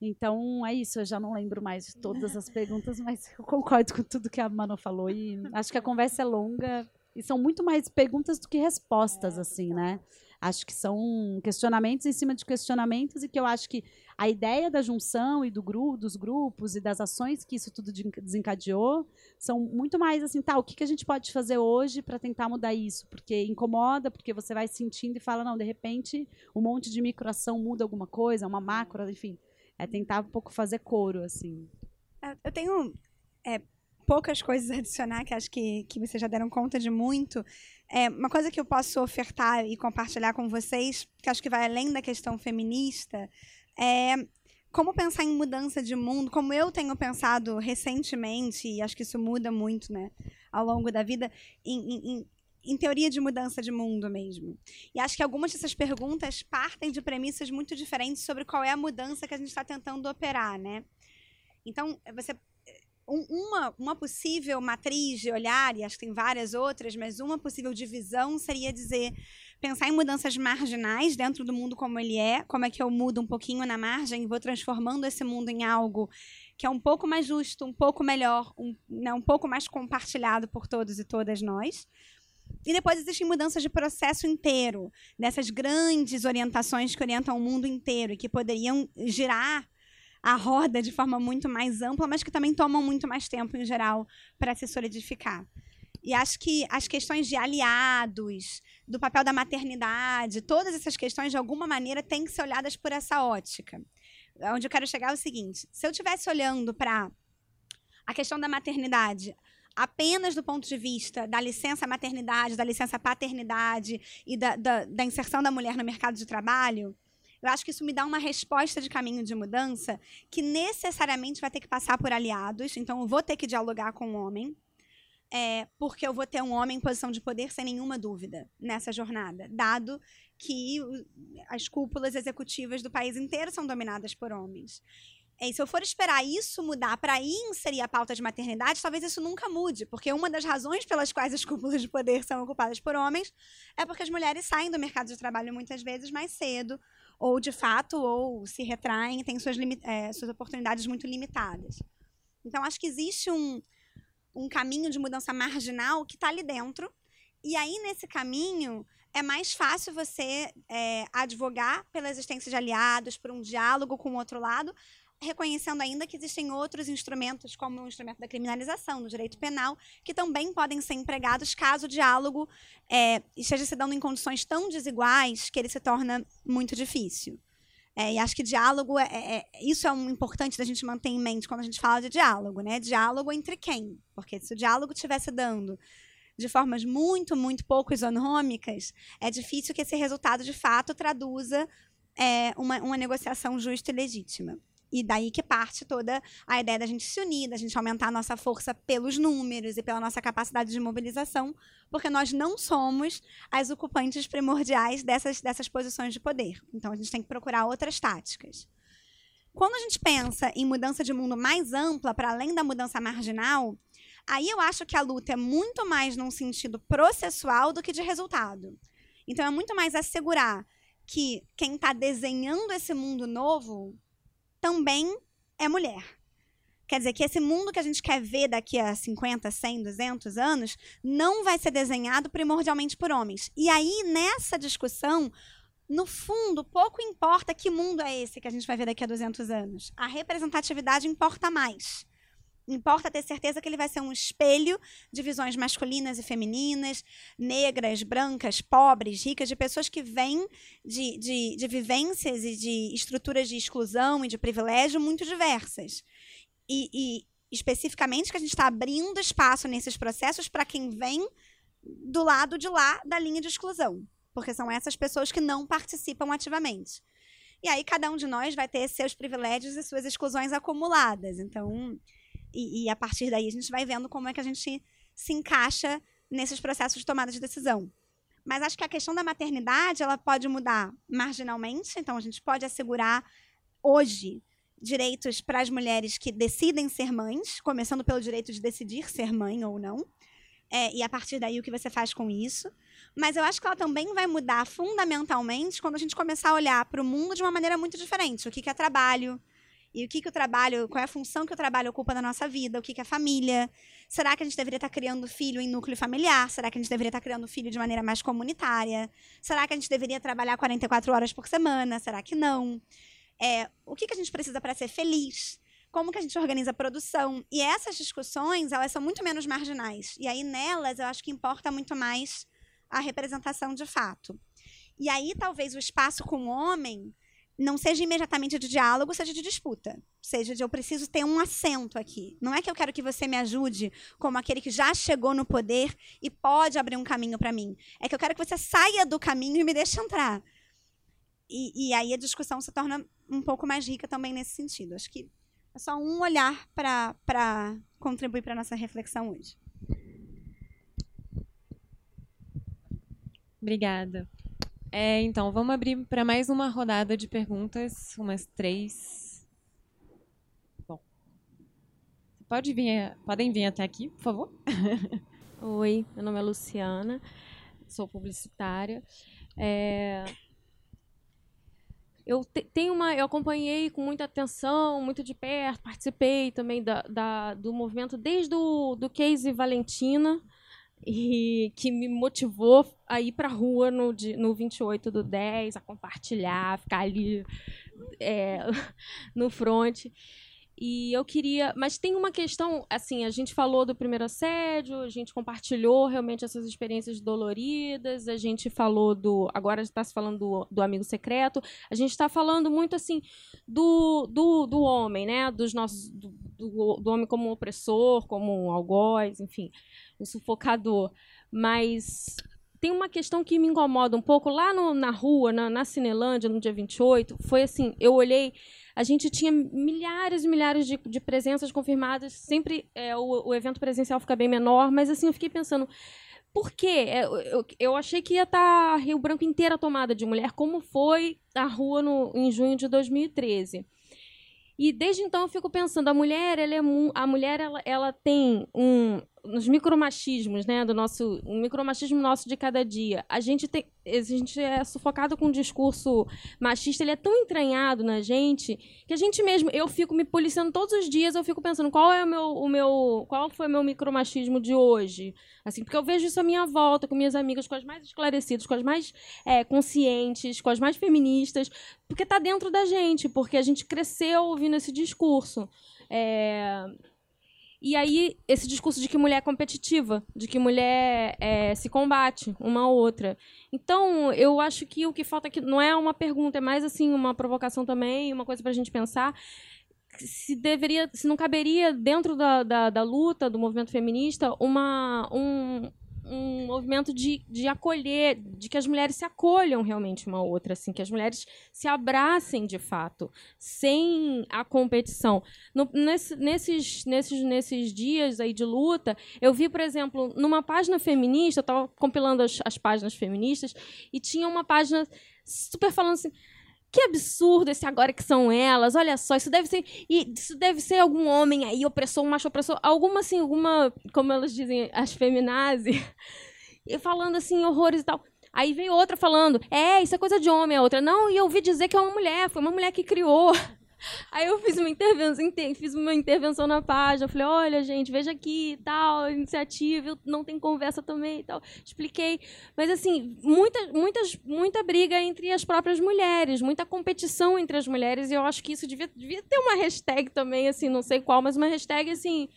Então, é isso. Eu já não lembro mais de todas as perguntas, mas eu concordo com tudo que a Manu falou. E acho que a conversa é longa e são muito mais perguntas do que respostas, assim, né? Acho que são questionamentos em cima de questionamentos e que eu acho que a ideia da junção e do grupo, dos grupos e das ações que isso tudo de- desencadeou são muito mais assim, tá, o que, a gente pode fazer hoje para tentar mudar isso? Porque incomoda, porque você vai sentindo e fala, não, de repente, um monte de microação muda alguma coisa, uma macro, enfim. É tentar um pouco fazer coro, assim. Eu- Eu tenho é, poucas coisas a adicionar, que acho que, que vocês já deram conta de muito. É, uma coisa que eu posso ofertar e compartilhar com vocês, que acho que vai além da questão feminista, é como pensar em mudança de mundo, como eu tenho pensado recentemente, e acho que isso muda muito né, ao longo da vida, em, em- em- teoria de mudança de mundo mesmo. E acho que algumas dessas perguntas partem de premissas muito diferentes sobre qual é a mudança que a gente está tentando operar, né? Então, você um- uma, uma possível matriz de olhar, e acho que tem várias outras, mas uma possível divisão seria dizer pensar em mudanças marginais dentro do mundo como ele é, como é que eu mudo um pouquinho na margem e vou transformando esse mundo em algo que é um pouco mais justo, um pouco melhor, um, né, um pouco mais compartilhado por todos e todas nós. E depois existem mudanças de processo inteiro, dessas grandes orientações que orientam o mundo inteiro e que poderiam girar a roda de forma muito mais ampla, mas que também tomam muito mais tempo em geral para se solidificar. E acho que as questões de aliados, do papel da maternidade, todas essas questões, de alguma maneira, têm que ser olhadas por essa ótica. Onde eu quero chegar é o seguinte: se eu estivesse olhando para a questão da maternidade apenas do ponto de vista da licença maternidade, da licença paternidade e da, da, da inserção da mulher no mercado de trabalho, eu acho que isso me dá uma resposta de caminho de mudança que necessariamente vai ter que passar por aliados. Então, eu vou ter que dialogar com o homem, é, porque eu vou ter um homem em posição de poder, sem nenhuma dúvida, nessa jornada, dado que as cúpulas executivas do país inteiro são dominadas por homens. E se eu for esperar isso mudar para inserir a pauta de maternidade, talvez isso nunca mude, porque uma das razões pelas quais as cúpulas de poder são ocupadas por homens é porque as mulheres saem do mercado de trabalho muitas vezes mais cedo, ou de fato, ou se retraem, têm suas, eh, suas oportunidades muito limitadas. Então, acho que existe um, um caminho de mudança marginal que está ali dentro, e aí nesse caminho é mais fácil você eh, advogar pela existência de aliados, por um diálogo com o outro lado, reconhecendo ainda que existem outros instrumentos, como o instrumento da criminalização, do direito penal, que também podem ser empregados caso o diálogo é, esteja se dando em condições tão desiguais que ele se torna muito difícil. É, e acho que diálogo é, é- é- isso é um importante da gente manter em mente quando a gente fala de diálogo, né? Diálogo entre quem? Porque se o diálogo estivesse dando de formas muito, muito pouco isonômicas, é difícil que esse resultado de fato traduza é, uma, uma negociação justa e legítima. E daí que parte toda a ideia da gente se unir, da gente aumentar a nossa força pelos números e pela nossa capacidade de mobilização, porque nós não somos as ocupantes primordiais dessas, dessas posições de poder. Então a gente tem que procurar outras táticas. Quando a gente pensa em mudança de mundo mais ampla, para além da mudança marginal, aí eu acho que a luta é muito mais num sentido processual do que de resultado. Então é muito mais assegurar que quem está desenhando esse mundo novo também é mulher. Quer dizer, que esse mundo que a gente quer ver daqui a 50, 100, 200 anos não vai ser desenhado primordialmente por homens. E aí, nessa discussão, no fundo, pouco importa que mundo é esse que a gente vai ver daqui a 200 anos. A representatividade importa mais. Importa ter certeza que ele vai ser um espelho de visões masculinas e femininas, negras, brancas, pobres, ricas, de pessoas que vêm de, de, de vivências e de estruturas de exclusão e de privilégio muito diversas. E, e especificamente que a gente está abrindo espaço nesses processos para quem vem do lado de lá da linha de exclusão, porque são essas pessoas que não participam ativamente. E aí cada um de nós vai ter seus privilégios e suas exclusões acumuladas. Então, e, e a partir daí a gente vai vendo como é que a gente se encaixa nesses processos de tomada de decisão. Mas acho que a questão da maternidade ela pode mudar marginalmente, então a gente pode assegurar hoje direitos para as mulheres que decidem ser mães, começando pelo direito de decidir ser mãe ou não. É, e a partir daí o que você faz com isso. Mas eu acho que ela também vai mudar fundamentalmente quando a gente começar a olhar para o mundo de uma maneira muito diferente. O que, que é trabalho E o que, que o trabalho, qual é a função que o trabalho ocupa na nossa vida, o que, que é família. Será que a gente deveria estar criando filho em núcleo familiar? Será que a gente deveria estar criando filho de maneira mais comunitária? Será que a gente deveria trabalhar 44 horas por semana? Será que não? É, o que, que a gente precisa para ser feliz? Como que a gente organiza a produção? E essas discussões, elas são muito menos marginais. E aí, nelas, eu acho que importa muito mais a representação de fato. E aí, talvez, o espaço com o homem não seja imediatamente de diálogo, seja de disputa. Seja de eu preciso ter um assento aqui. Não é que eu quero que você me ajude como aquele que já chegou no poder e pode abrir um caminho para mim. É que eu quero que você saia do caminho e me deixe entrar. E, e aí a discussão se torna um pouco mais rica também nesse sentido. Acho que é só um olhar para contribuir para a nossa reflexão hoje. Obrigada. É, então, vamos abrir para mais uma rodada de perguntas, umas três. Bom, pode vir, podem vir até aqui, por favor. Oi, meu nome é Luciana, sou publicitária. É, eu te, tenho uma, eu acompanhei com muita atenção, muito de perto, participei também da, da do movimento desde o do case Valentina e que me motivou a ir para a rua no, no 28 do 10, a compartilhar, ficar ali é, no front. E eu queria. Mas tem uma questão, assim, a gente falou do primeiro assédio, a gente compartilhou realmente essas experiências doloridas, a gente falou do. Agora está se falando do, do amigo secreto, a gente está falando muito, assim, do, do, do homem, né? Dos nossos. Do, do, do homem como opressor, como um algoz, enfim um sufocador. Mas tem uma questão que me incomoda um pouco. Lá no, na rua, na, na Cinelândia, no dia 28, foi assim: eu olhei, a gente tinha milhares e milhares de, de presenças confirmadas. Sempre é, o, o evento presencial fica bem menor, mas assim, eu fiquei pensando. Por quê? É, eu, eu achei que ia estar tá Rio Branco inteira tomada de mulher, como foi a rua no, em junho de 2013. E desde então eu fico pensando, a mulher, ela é a mulher ela, ela tem um nos micromachismos, né, do nosso, um micromachismo nosso de cada dia. A gente tem, a gente é sufocado com um discurso machista, ele é tão entranhado na gente que a gente mesmo, eu fico me policiando todos os dias, eu fico pensando qual é o meu, o meu qual foi o meu micromachismo de hoje, assim, porque eu vejo isso à minha volta com minhas amigas, com as mais esclarecidas, com as mais é, conscientes, com as mais feministas, porque está dentro da gente, porque a gente cresceu ouvindo esse discurso. É, e aí, esse discurso de que mulher é competitiva, de que mulher é, se combate uma a outra. Então, eu acho que o que falta aqui não é uma pergunta, é mais assim uma provocação também, uma coisa para a gente pensar se deveria, se não caberia dentro da, da, da luta do movimento feminista uma, um, um movimento de, de acolher, de que as mulheres se acolham realmente uma outra, assim, que as mulheres se abracem de fato, sem a competição. No, nesse, nesses, nesses, nesses dias aí de luta, eu vi, por exemplo, numa página feminista, eu estava compilando as, as páginas feministas, e tinha uma página super falando assim que absurdo esse agora que são elas. Olha só, isso deve ser. Isso deve ser algum homem aí, opressor, um macho opressor. Alguma assim, alguma. Como elas dizem, as feminazes. E falando assim, horrores e tal. Aí veio outra falando, é, isso é coisa de homem, a outra, não, e eu ouvi dizer que é uma mulher, foi uma mulher que criou. Aí eu fiz uma intervenção, fiz uma intervenção na página, falei, olha, gente, veja aqui, tal, iniciativa, não tem conversa também e tal. Expliquei. Mas assim, muita, muitas, muita briga entre as próprias mulheres, muita competição entre as mulheres, e eu acho que isso devia, devia ter uma hashtag também, assim, não sei qual, mas uma hashtag assim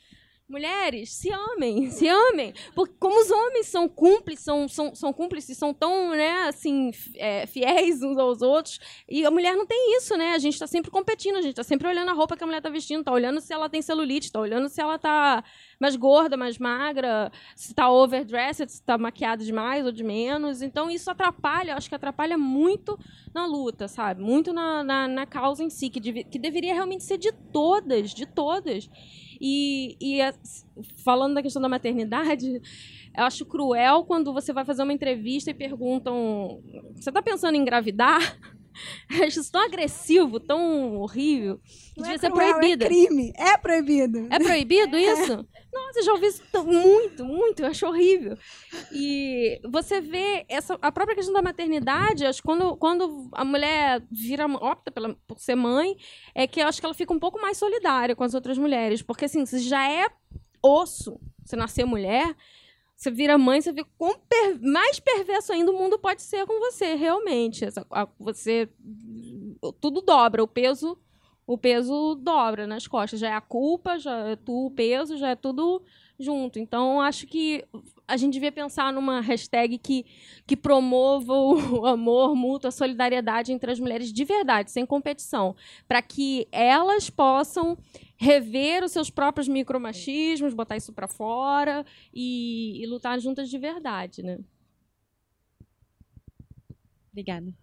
Mulheres, se amem, se amem. Porque como os homens são cúmplices, são, são, são cúmplices, são tão, né, assim, é, fiéis uns aos outros, e a mulher não tem isso, né? A gente está sempre competindo, a gente está sempre olhando a roupa que a mulher está vestindo, está olhando se ela tem celulite, está olhando se ela está mais gorda, mais magra, se está overdressed, se está maquiada demais ou de menos. Então isso atrapalha, acho que atrapalha muito na luta, sabe? Muito na, na, na causa em si, que, deve, que deveria realmente ser de todas, de todas. E, e falando da questão da maternidade, eu acho cruel quando você vai fazer uma entrevista e perguntam: você está pensando em engravidar? Acho isso tão agressivo, tão horrível. Não devia é ser cruel, proibida. É crime. É proibido. É proibido isso? Nossa, eu já ouvi isso muito, muito, eu acho horrível. E você vê essa, a própria questão da maternidade, acho que quando, quando a mulher vira, opta pela, por ser mãe, é que eu acho que ela fica um pouco mais solidária com as outras mulheres. Porque assim, se já é osso você nascer mulher, você vira mãe, você vê quão per- mais perverso ainda o mundo pode ser com você, realmente. Você. Tudo dobra, o peso o peso dobra nas costas. Já é a culpa, já é tu, o peso, já é tudo junto. Então, acho que a gente devia pensar numa hashtag que, que promova o amor mútuo, a solidariedade entre as mulheres de verdade, sem competição, para que elas possam rever os seus próprios micromachismos, botar isso para fora e, e lutar juntas de verdade, né? Obrigada.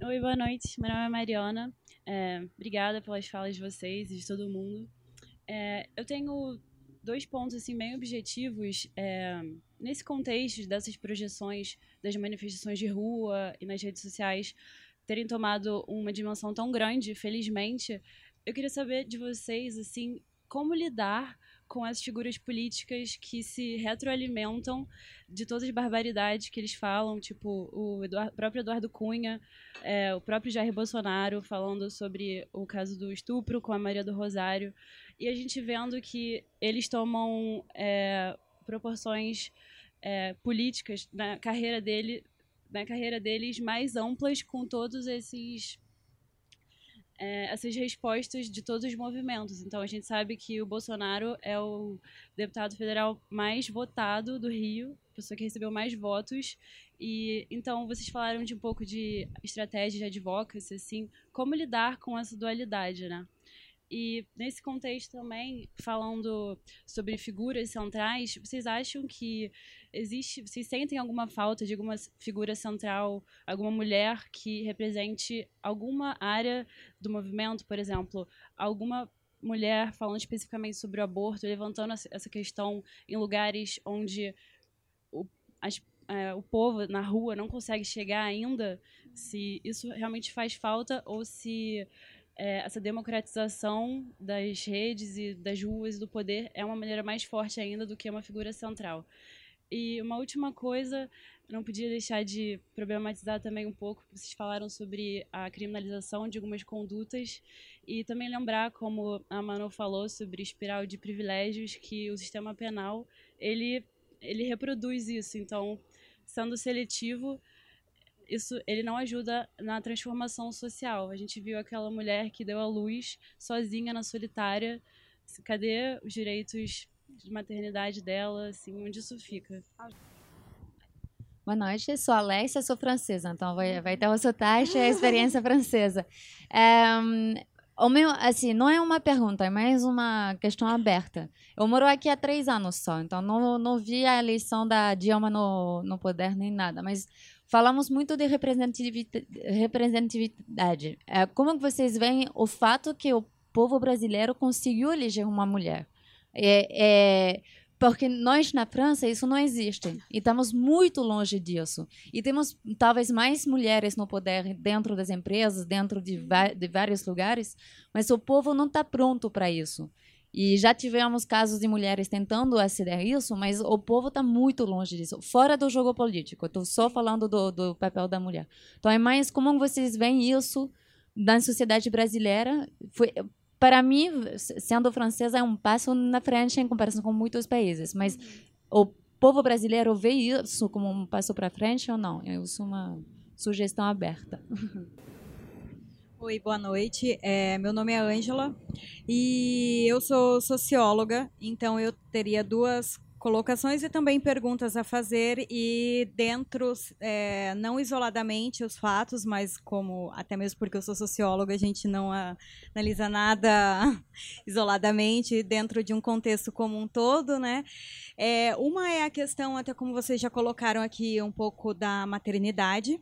Oi, boa noite. Meu nome é Mariana. É, obrigada pelas falas de vocês e de todo mundo. É, eu tenho dois pontos assim bem objetivos é, nesse contexto dessas projeções das manifestações de rua e nas redes sociais terem tomado uma dimensão tão grande, felizmente. Eu queria saber de vocês assim como lidar com as figuras políticas que se retroalimentam de todas as barbaridades que eles falam, tipo o Eduardo- próprio Eduardo Cunha, é, o próprio Jair Bolsonaro falando sobre o caso do estupro com a Maria do Rosário, e a gente vendo que eles tomam é, proporções é, políticas na carreira dele, na carreira deles mais amplas com todos esses é, essas respostas de todos os movimentos. Então, a gente sabe que o Bolsonaro é o deputado federal mais votado do Rio, pessoa que recebeu mais votos. E então vocês falaram de um pouco de estratégia de advocacy, assim, como lidar com essa dualidade, né? E nesse contexto também, falando sobre figuras centrais, vocês acham que existe, vocês sentem alguma falta de alguma figura central, alguma mulher que represente alguma área do movimento, por exemplo, alguma mulher falando especificamente sobre o aborto, levantando essa- questão em lugares onde o, as- é, o povo na rua não consegue chegar ainda, se isso realmente faz falta ou se é, essa democratização das redes e das ruas e do poder é uma maneira mais forte ainda do que uma figura central. E uma última coisa, não podia deixar de problematizar também um pouco, vocês falaram sobre a criminalização de algumas condutas e também lembrar, como a Manu falou, sobre espiral de privilégios, que o sistema penal, ele, ele reproduz isso. Então, sendo seletivo, isso ele não ajuda na transformação social. A gente viu aquela mulher que deu à luz sozinha na solitária. Cadê os direitos de maternidade dela? Assim, onde isso fica? Boa noite, sou a Alessia, sou francesa, então vai, vai ter o sotaque e a experiência francesa. É, o meu, assim, não é uma pergunta, é mais uma questão aberta. Eu moro aqui há três anos só, então não, não vi a eleição da Dilma no, no poder nem nada, mas falamos muito de representativi- representatividade. É, como que vocês veem o fato que o povo brasileiro conseguiu eleger uma mulher? É, é, porque nós na França isso não existe e estamos muito longe disso e temos talvez mais mulheres no poder dentro das empresas dentro de, de vários lugares mas o povo não está pronto para isso e já tivemos casos de mulheres tentando aceder a isso mas o povo está muito longe disso fora do jogo político estou só falando do, do papel da mulher então é mais como vocês veem isso na sociedade brasileira foi para mim, sendo francesa, é um passo na frente em comparação com muitos países. Mas o povo brasileiro vê isso como um passo para frente ou não? É isso uma sugestão aberta. Oi, boa noite. É, meu nome é Ângela e eu sou socióloga, então eu teria duas colocações e também perguntas a fazer e dentro, é, não isoladamente os fatos, mas como até mesmo porque eu sou socióloga, a gente não analisa nada isoladamente dentro de um contexto como um todo, né? É, uma é a questão, até como vocês já colocaram aqui, um pouco da maternidade,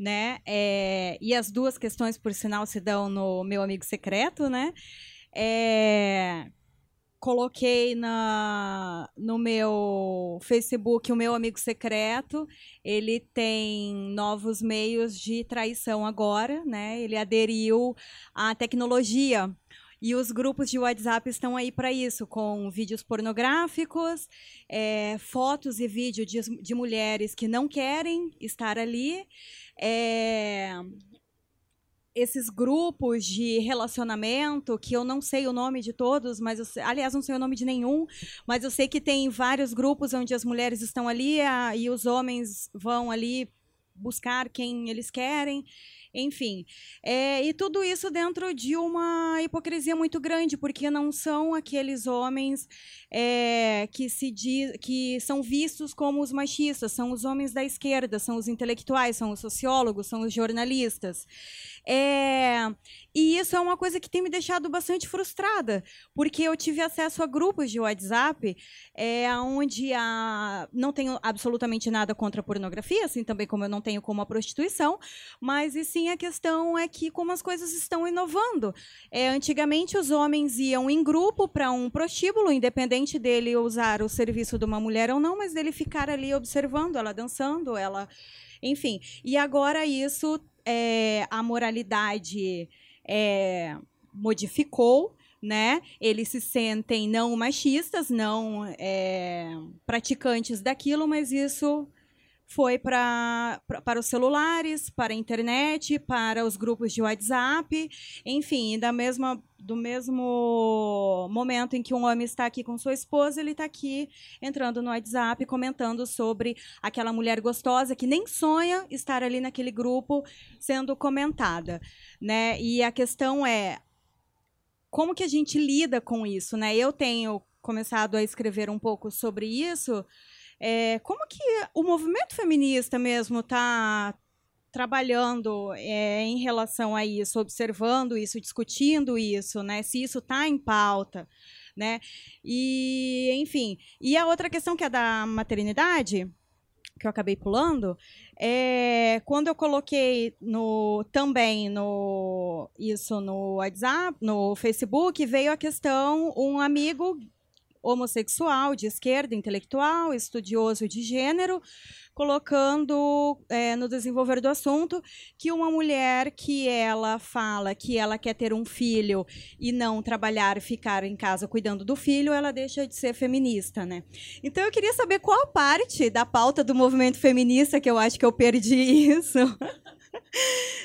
né? É, e as duas questões, por sinal, se dão no meu amigo secreto, né? É, coloquei na, no meu Facebook o meu amigo secreto. Ele tem novos meios de traição agora, né? Ele aderiu à tecnologia. E os grupos de WhatsApp estão aí para isso, com vídeos pornográficos, é, fotos e vídeos de, de, mulheres que não querem estar ali. É, esses grupos de relacionamento, que eu não sei o nome de todos, mas sei, aliás, não sei o nome de nenhum, mas eu sei que tem vários grupos onde as mulheres estão ali a, e os homens vão ali buscar quem eles querem. Enfim, é, e tudo isso dentro de uma hipocrisia muito grande, porque não são aqueles homens é, que se diz, que são vistos como os machistas, são os homens da esquerda, são os intelectuais, são os sociólogos, são os jornalistas. É, e isso é uma coisa que tem me deixado bastante frustrada, porque eu tive acesso a grupos de WhatsApp é, onde a, não tenho absolutamente nada contra a pornografia, assim também como eu não tenho como a prostituição, mas e sim a questão é que como as coisas estão inovando. É, antigamente os homens iam em grupo para um prostíbulo, independente dele usar o serviço de uma mulher ou não, mas dele ficar ali observando ela dançando, ela enfim, e agora isso é, a moralidade é, modificou, né? Eles se sentem não machistas, não é, praticantes daquilo, mas isso foi pra, pra, para os celulares, para a internet, para os grupos de WhatsApp, enfim, da mesma, do mesmo momento em que um homem está aqui com sua esposa, ele está aqui entrando no WhatsApp comentando sobre aquela mulher gostosa que nem sonha estar ali naquele grupo sendo comentada, né? E a questão é como que a gente lida com isso, né? Eu tenho começado a escrever um pouco sobre isso é, como que o movimento feminista mesmo está trabalhando é, em relação a isso, observando isso, discutindo isso, né? Se isso está em pauta, né? E, enfim, e a outra questão que é da maternidade, que eu acabei pulando, é quando eu coloquei no também no isso no WhatsApp, no Facebook, veio a questão um amigo homossexual, de esquerda, intelectual, estudioso de gênero, colocando é, no desenvolver do assunto que uma mulher que ela fala que ela quer ter um filho e não trabalhar, ficar em casa cuidando do filho, ela deixa de ser feminista, né? Então eu queria saber qual parte da pauta do movimento feminista que eu acho que eu perdi isso.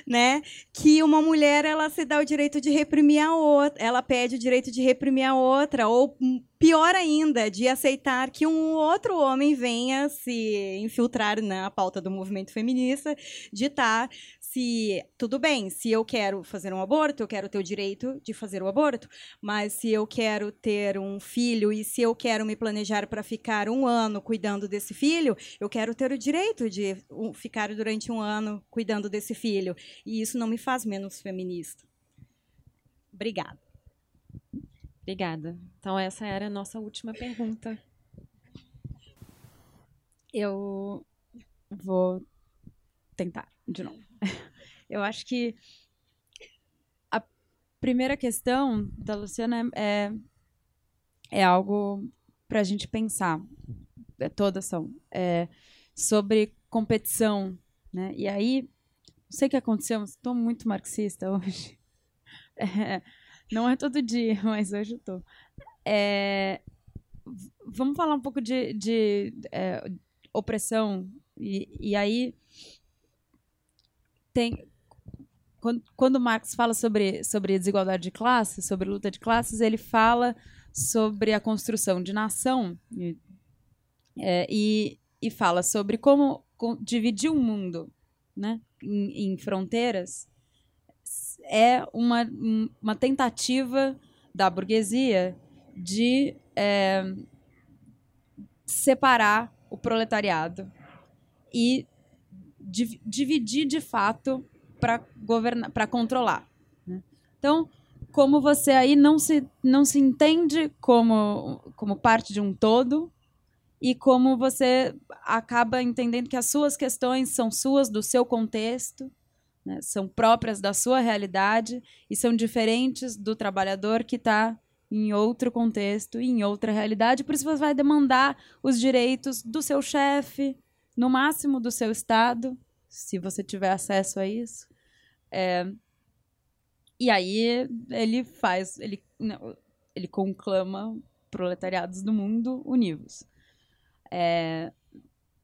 né? Que uma mulher ela se dá o direito de reprimir a outra, ela pede o direito de reprimir a outra, ou pior ainda, de aceitar que um outro homem venha se infiltrar na pauta do movimento feminista, ditar se tudo bem, se eu quero fazer um aborto, eu quero ter o direito de fazer o aborto, mas se eu quero ter um filho e se eu quero me planejar para ficar um ano cuidando desse filho, eu quero ter o direito de ficar durante um ano cuidando desse filho. E isso não me faz menos feminista. Obrigada. Obrigada. Então, essa era a nossa última pergunta. Eu vou tentar de novo. Eu acho que a primeira questão da Luciana é, é algo para a gente pensar. É, todas são. É, sobre competição. Né? E aí, não sei o que aconteceu, estou muito marxista hoje. É, não é todo dia, mas hoje eu tô. É, vamos falar um pouco de, de é, opressão. E, e aí tem quando, quando Marx fala sobre, sobre desigualdade de classes, sobre luta de classes, ele fala sobre a construção de nação e, é, e, e, fala sobre como dividir o mundo né, em, em fronteiras é uma, uma tentativa da burguesia de é, separar o proletariado e div dividir de fato para governar, para controlar. Né? Então, como você aí não se não se entende como como parte de um todo e como você acaba entendendo que as suas questões são suas do seu contexto né? são próprias da sua realidade e são diferentes do trabalhador que está em outro contexto, em outra realidade, por isso você vai demandar os direitos do seu chefe, no máximo do seu estado, se você tiver acesso a isso. É, e aí ele faz, ele, ele conclama proletariados do mundo univos. É,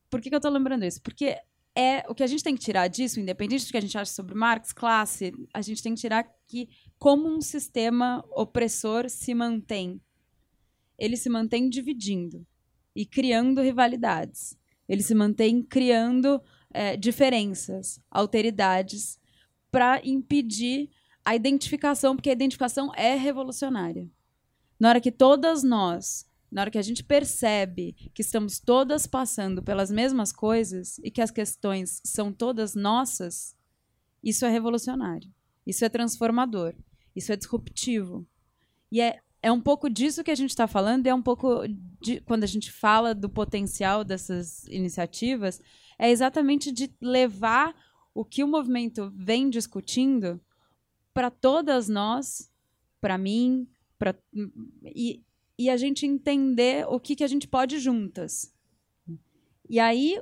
por que, que eu estou lembrando isso? Porque é o que a gente tem que tirar disso, independente do que a gente acha sobre Marx, classe, a gente tem que tirar que como um sistema opressor se mantém. Ele se mantém dividindo e criando rivalidades. Ele se mantém criando é, diferenças, alteridades, para impedir a identificação, porque a identificação é revolucionária. Na hora que todas nós na hora que a gente percebe que estamos todas passando pelas mesmas coisas e que as questões são todas nossas, isso é revolucionário. Isso é transformador. Isso é disruptivo. E é, é um pouco disso que a gente está falando, e é um pouco de, quando a gente fala do potencial dessas iniciativas, é exatamente de levar o que o movimento vem discutindo para todas nós, para mim, para e, e a gente entender o que, que a gente pode juntas. E aí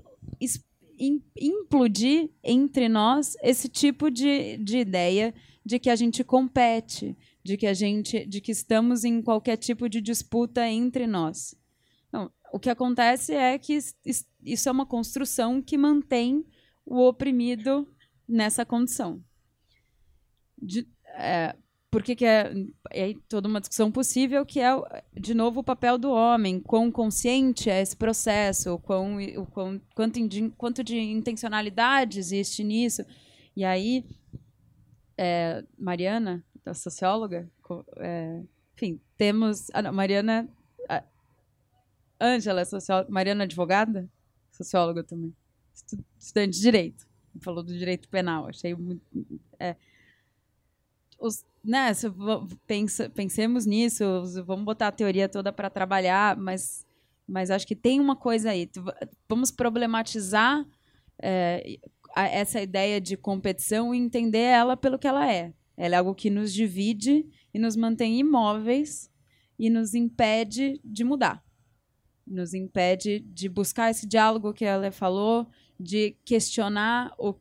implodir entre nós esse tipo de, de ideia de que a gente compete, de que a gente, de que estamos em qualquer tipo de disputa entre nós. Não, o que acontece é que isso é uma construção que mantém o oprimido nessa condição. De, é, por que, que é, é toda uma discussão possível que é, de novo, o papel do homem, quão consciente é esse processo, quão, o quão, quanto, quanto de intencionalidade existe nisso. E aí, é, Mariana, a socióloga, é, enfim, temos. Ah, não, Mariana. Ângela é socióloga. Mariana, advogada? Socióloga também. Estudante de direito. Falou do direito penal. Achei muito. É, os, né, pensemos nisso, vamos botar a teoria toda para trabalhar, mas, mas acho que tem uma coisa aí. Vamos problematizar é, essa ideia de competição e entender ela pelo que ela é. Ela é algo que nos divide e nos mantém imóveis e nos impede de mudar. Nos impede de buscar esse diálogo que ela falou, de questionar o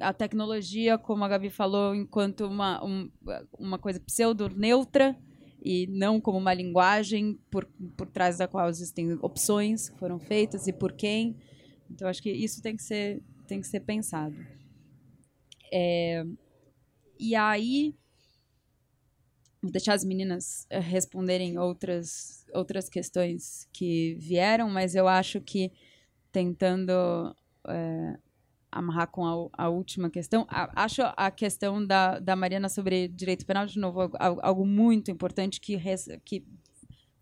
a tecnologia, como a Gabi falou, enquanto uma, um, uma coisa pseudo-neutra e não como uma linguagem por, por trás da qual existem opções que foram feitas e por quem. Então, acho que isso tem que ser, tem que ser pensado. É, e aí, vou deixar as meninas eh, responderem outras, outras questões que vieram, mas eu acho que tentando é, amarrar com a, a última questão. A, acho a questão da, da Mariana sobre direito penal, de novo, algo, algo muito importante que, res, que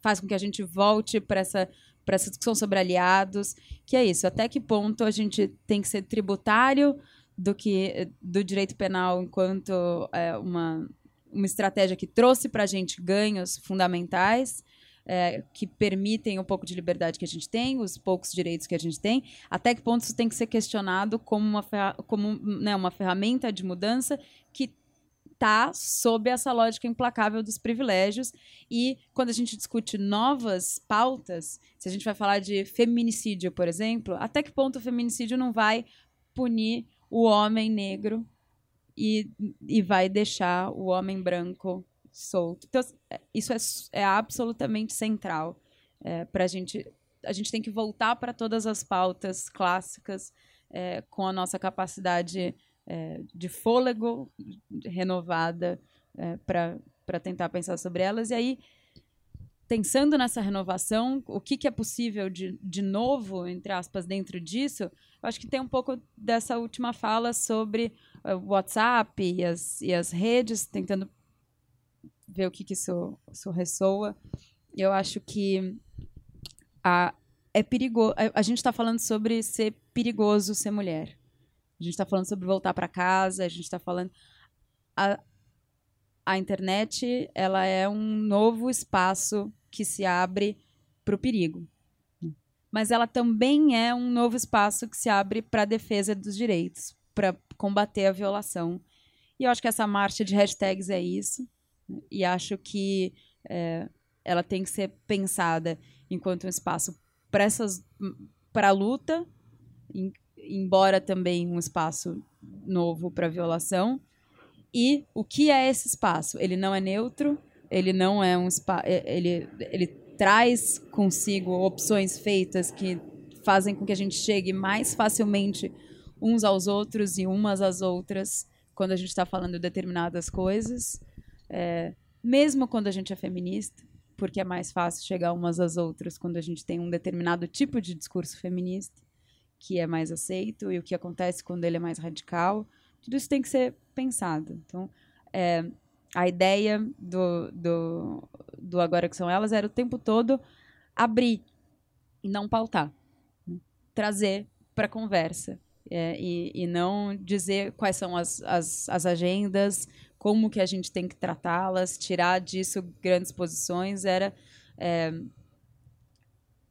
faz com que a gente volte para essa para essa discussão sobre aliados, que é isso, até que ponto a gente tem que ser tributário do que do direito penal enquanto é, uma, uma estratégia que trouxe para a gente ganhos fundamentais é, que permitem um pouco de liberdade que a gente tem, os poucos direitos que a gente tem, até que ponto isso tem que ser questionado como uma, como, né, uma ferramenta de mudança que está sob essa lógica implacável dos privilégios. E quando a gente discute novas pautas, se a gente vai falar de feminicídio, por exemplo, até que ponto o feminicídio não vai punir o homem negro e, e vai deixar o homem branco solto. Então, é, isso é, é absolutamente central é, para a gente. A gente tem que voltar para todas as pautas clássicas é, com a nossa capacidade é, de fôlego renovada é, para tentar pensar sobre elas. E aí, pensando nessa renovação, o que, que é possível de, de novo, entre aspas, dentro disso, acho que tem um pouco dessa última fala sobre o WhatsApp e as, e as redes, tentando ver o que, que isso, isso ressoa. Eu acho que a, é perigoso. A, a gente está falando sobre ser perigoso ser mulher. A gente está falando sobre voltar para casa. A gente está falando. A, a internet ela é um novo espaço que se abre para o perigo. Mas ela também é um novo espaço que se abre para a defesa dos direitos, para combater a violação. E eu acho que essa marcha de hashtags é isso. E acho que é, ela tem que ser pensada enquanto um espaço para para a luta, em, embora também um espaço novo para violação. E o que é esse espaço? Ele não é neutro, ele não é um espaço. Ele, ele traz consigo opções feitas que fazem com que a gente chegue mais facilmente uns aos outros e umas às outras quando a gente está falando de determinadas coisas, é, mesmo quando a gente é feminista, porque é mais fácil chegar umas às outras quando a gente tem um determinado tipo de discurso feminista que é mais aceito e o que acontece quando ele é mais radical. Tudo isso tem que ser pensado. Então, é, a ideia do, do, do Agora Que São Elas era o tempo todo abrir e não pautar. Né? Trazer para conversa. É, e, e não dizer quais são as, as, as agendas, como que a gente tem que tratá-las, tirar disso grandes posições, era... É,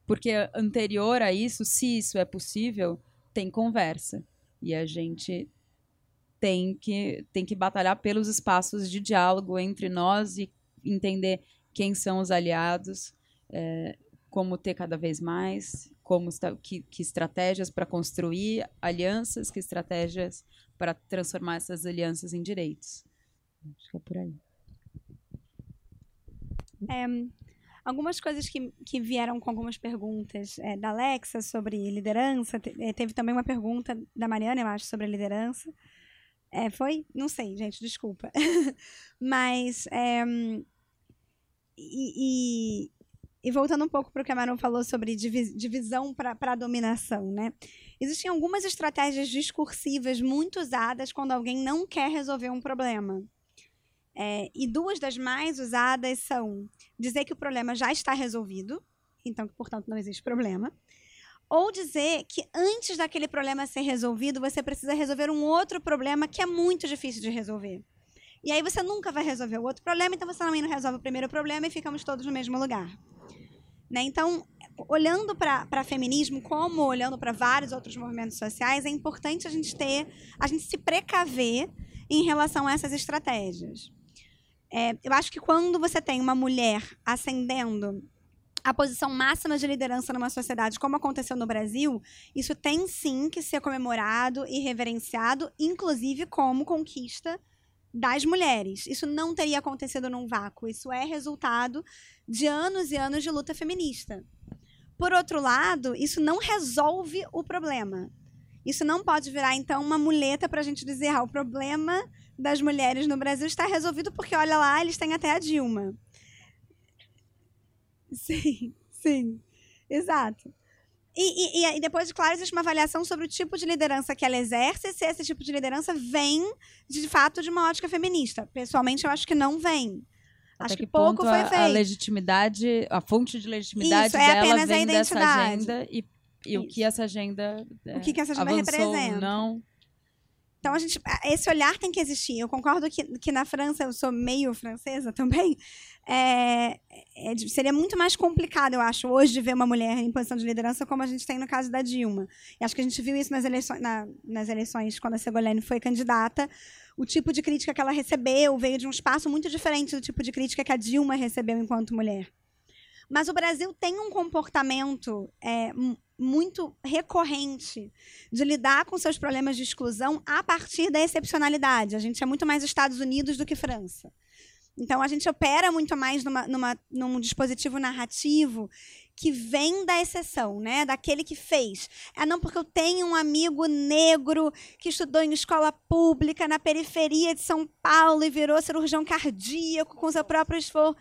porque anterior a isso, se isso é possível, tem conversa. E a gente tem que, tem que batalhar pelos espaços de diálogo entre nós e entender quem são os aliados, é, como ter cada vez mais, como que, que estratégias para construir alianças, que estratégias para transformar essas alianças em direitos. Acho que é por aí. É, algumas coisas que, que vieram com algumas perguntas é, da Alexa sobre liderança. Te, é, teve também uma pergunta da Mariana, eu acho, sobre liderança. É, foi? Não sei, gente, desculpa. Mas. É, e, e, e, voltando um pouco para o que a Manu falou sobre divisão para a dominação, né? Existem algumas estratégias discursivas muito usadas quando alguém não quer resolver um problema. É, e duas das mais usadas são dizer que o problema já está resolvido, então portanto, não existe problema, ou dizer que antes daquele problema ser resolvido, você precisa resolver um outro problema que é muito difícil de resolver. E aí você nunca vai resolver o outro problema, então você também não resolve o primeiro problema e ficamos todos no mesmo lugar. Né? Então, olhando para feminismo, como olhando para vários outros movimentos sociais, é importante a gente ter, a gente se precaver em relação a essas estratégias. É, eu acho que quando você tem uma mulher ascendendo a posição máxima de liderança numa sociedade, como aconteceu no Brasil, isso tem sim que ser comemorado e reverenciado, inclusive como conquista das mulheres. Isso não teria acontecido num vácuo. Isso é resultado de anos e anos de luta feminista. Por outro lado, isso não resolve o problema. Isso não pode virar, então, uma muleta para a gente dizer: ah, o problema das mulheres no Brasil está resolvido porque, olha lá, eles têm até a Dilma. Sim, sim, exato. E, e, e, depois, claro, existe uma avaliação sobre o tipo de liderança que ela exerce, se esse tipo de liderança vem, de fato, de uma ótica feminista. Pessoalmente, eu acho que não vem. Até acho que, que pouco ponto foi a, feito. a legitimidade, a fonte de legitimidade Isso, é dela apenas a vem dessa identidade. agenda e, e o que essa agenda O que, que essa agenda avançou, representa. não. Então, a gente, esse olhar tem que existir. Eu concordo que, que na França, eu sou meio francesa também, é, é, seria muito mais complicado, eu acho, hoje ver uma mulher em posição de liderança como a gente tem no caso da Dilma. E acho que a gente viu isso nas eleições, na, nas eleições quando a Segolene foi candidata. O tipo de crítica que ela recebeu veio de um espaço muito diferente do tipo de crítica que a Dilma recebeu enquanto mulher. Mas o Brasil tem um comportamento é, muito recorrente de lidar com seus problemas de exclusão a partir da excepcionalidade. A gente é muito mais Estados Unidos do que França. Então, a gente opera muito mais numa, numa, num dispositivo narrativo que vem da exceção, né? Daquele que fez. É não porque eu tenho um amigo negro que estudou em escola pública na periferia de São Paulo e virou cirurgião cardíaco com seu próprio esforço.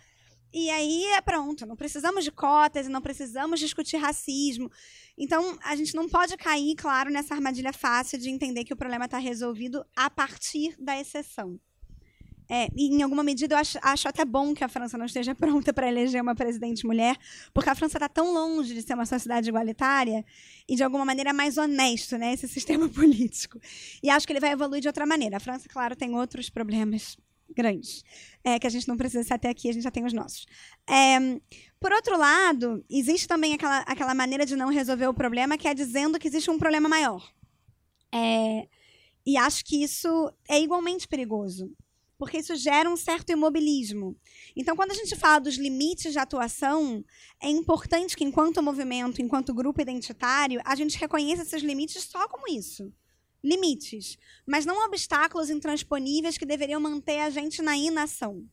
E aí é pronto, não precisamos de cotas, não precisamos discutir racismo. Então, a gente não pode cair, claro, nessa armadilha fácil de entender que o problema está resolvido a partir da exceção. É, e em alguma medida eu acho, acho, até bom que a França não esteja pronta para eleger uma presidente mulher, porque a França está tão longe de ser uma sociedade igualitária e de alguma maneira mais honesto, né, esse sistema político. E acho que ele vai evoluir de outra maneira. A França, claro, tem outros problemas grandes, é, que a gente não precisa ser até aqui, a gente já tem os nossos. É, por outro lado, existe também aquela, aquela maneira de não resolver o problema, que é dizendo que existe um problema maior. É, e acho que isso é igualmente perigoso. porque isso gera um certo imobilismo. Então, quando a gente fala dos limites de atuação, é importante que, enquanto movimento, enquanto grupo identitário, a gente reconheça esses limites só como isso. Limites, mas não obstáculos intransponíveis que deveriam manter a gente na inação.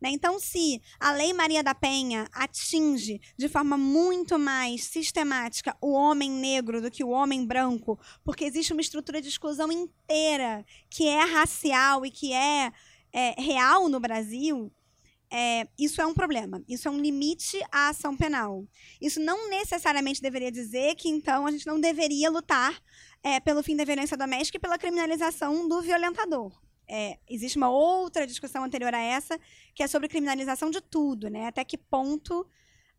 Né? Então, se a Lei Maria da Penha atinge de forma muito mais sistemática o homem negro do que o homem branco, porque existe uma estrutura de exclusão inteira que é racial e que é, é real no Brasil, é, isso é um problema. Isso é um limite à ação penal. Isso não necessariamente deveria dizer que, então, a gente não deveria lutar é, pelo fim da violência doméstica e pela criminalização do violentador. É, existe uma outra discussão anterior a essa, que é sobre criminalização de tudo, né? Até que ponto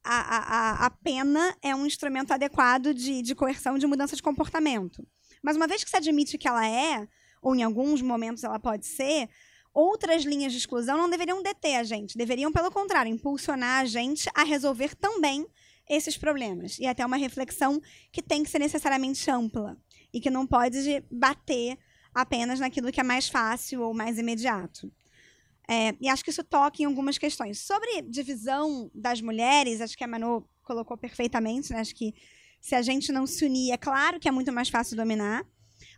a, a, a pena é um instrumento adequado de, de coerção, de mudança de comportamento. Mas uma vez que se admite que ela é, ou em alguns momentos ela pode ser, outras linhas de exclusão não deveriam deter a gente, deveriam, pelo contrário, impulsionar a gente a resolver também esses problemas. E até uma reflexão que tem que ser necessariamente ampla e que não pode bater apenas naquilo que é mais fácil ou mais imediato. É, e acho que isso toca em algumas questões. Sobre divisão das mulheres, acho que a Manu colocou perfeitamente, né? acho que se a gente não se unir, é claro que é muito mais fácil dominar.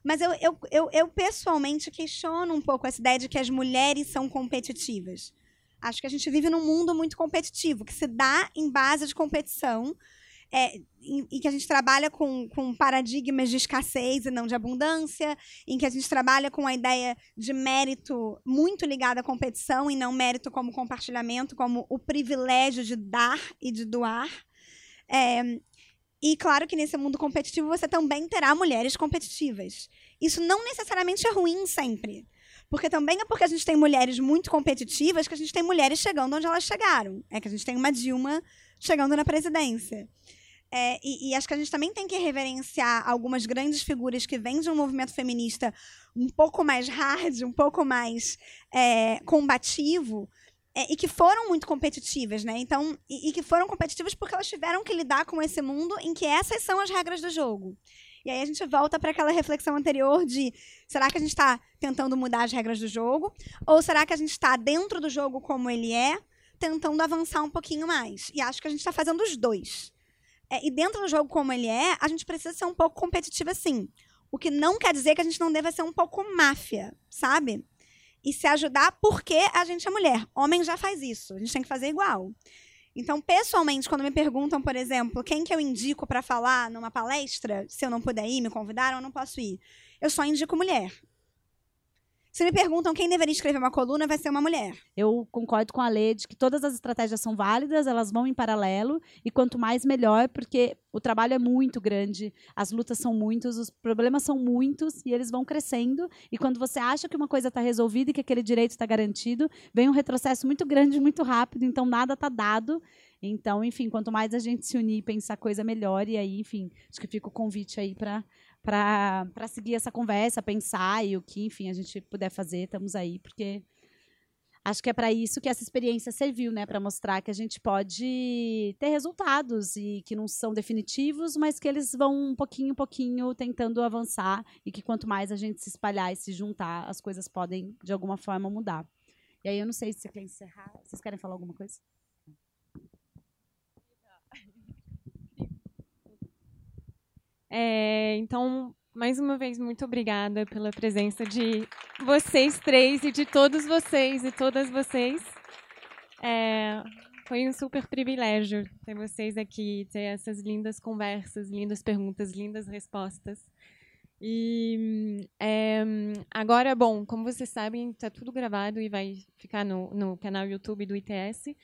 Mas eu, eu, eu, eu pessoalmente questiono um pouco essa ideia de que as mulheres são competitivas. Acho que a gente vive num mundo muito competitivo, que se dá em base de competição, é, em, em, que a gente trabalha com, com paradigmas de escassez e não de abundância, em que a gente trabalha com a ideia de mérito muito ligado à competição e não mérito como compartilhamento, como o privilégio de dar e de doar. É, e claro que nesse mundo competitivo você também terá mulheres competitivas. Isso não necessariamente é ruim sempre. Porque também é porque a gente tem mulheres muito competitivas que a gente tem mulheres chegando onde elas chegaram. É que a gente tem uma Dilma chegando na presidência. É, e, e, acho que a gente também tem que reverenciar algumas grandes figuras que vêm de um movimento feminista um pouco mais hard, um pouco mais é, combativo, é, e que foram muito competitivas, né? Então, e, e, que foram competitivas porque elas tiveram que lidar com esse mundo em que essas são as regras do jogo. E aí a gente volta para aquela reflexão anterior de será que a gente está tentando mudar as regras do jogo? Ou será que a gente está dentro do jogo como ele é, tentando avançar um pouquinho mais? E acho que a gente está fazendo os dois. É, e dentro do jogo como ele é, a gente precisa ser um pouco competitiva, sim. O que não quer dizer que a gente não deva ser um pouco máfia, sabe? E se ajudar porque a gente é mulher. Homem já faz isso. A gente tem que fazer igual. Então, pessoalmente, quando me perguntam, por exemplo, quem que eu indico para falar numa palestra, se eu não puder ir, me convidaram, eu não posso ir. Eu só indico mulher. Se me perguntam quem deveria escrever uma coluna, vai ser uma mulher. Eu concordo com a Lê de que todas as estratégias são válidas, elas vão em paralelo, e quanto mais, melhor, porque o trabalho é muito grande, as lutas são muitos, os problemas são muitos, e eles vão crescendo. E quando você acha que uma coisa está resolvida e que aquele direito está garantido, vem um retrocesso muito grande, muito rápido, então nada está dado. Então, enfim, quanto mais a gente se unir e pensar coisa melhor, e aí, enfim, acho que fica o convite aí para para seguir essa conversa, pensar e o que, enfim, a gente puder fazer, estamos aí, porque acho que é para isso que essa experiência serviu, né, para mostrar que a gente pode ter resultados e que não são definitivos, mas que eles vão um pouquinho, um pouquinho tentando avançar e que quanto mais a gente se espalhar e se juntar, as coisas podem de alguma forma mudar. E aí eu não sei se você quer encerrar, vocês querem falar alguma coisa? É, então, mais uma vez, muito obrigada pela presença de vocês três e de todos vocês e todas vocês. É, foi um super privilégio ter vocês aqui, ter essas lindas conversas, lindas perguntas, lindas respostas. E é, agora, bom, como vocês sabem, está tudo gravado e vai ficar no, no canal YouTube do ITS.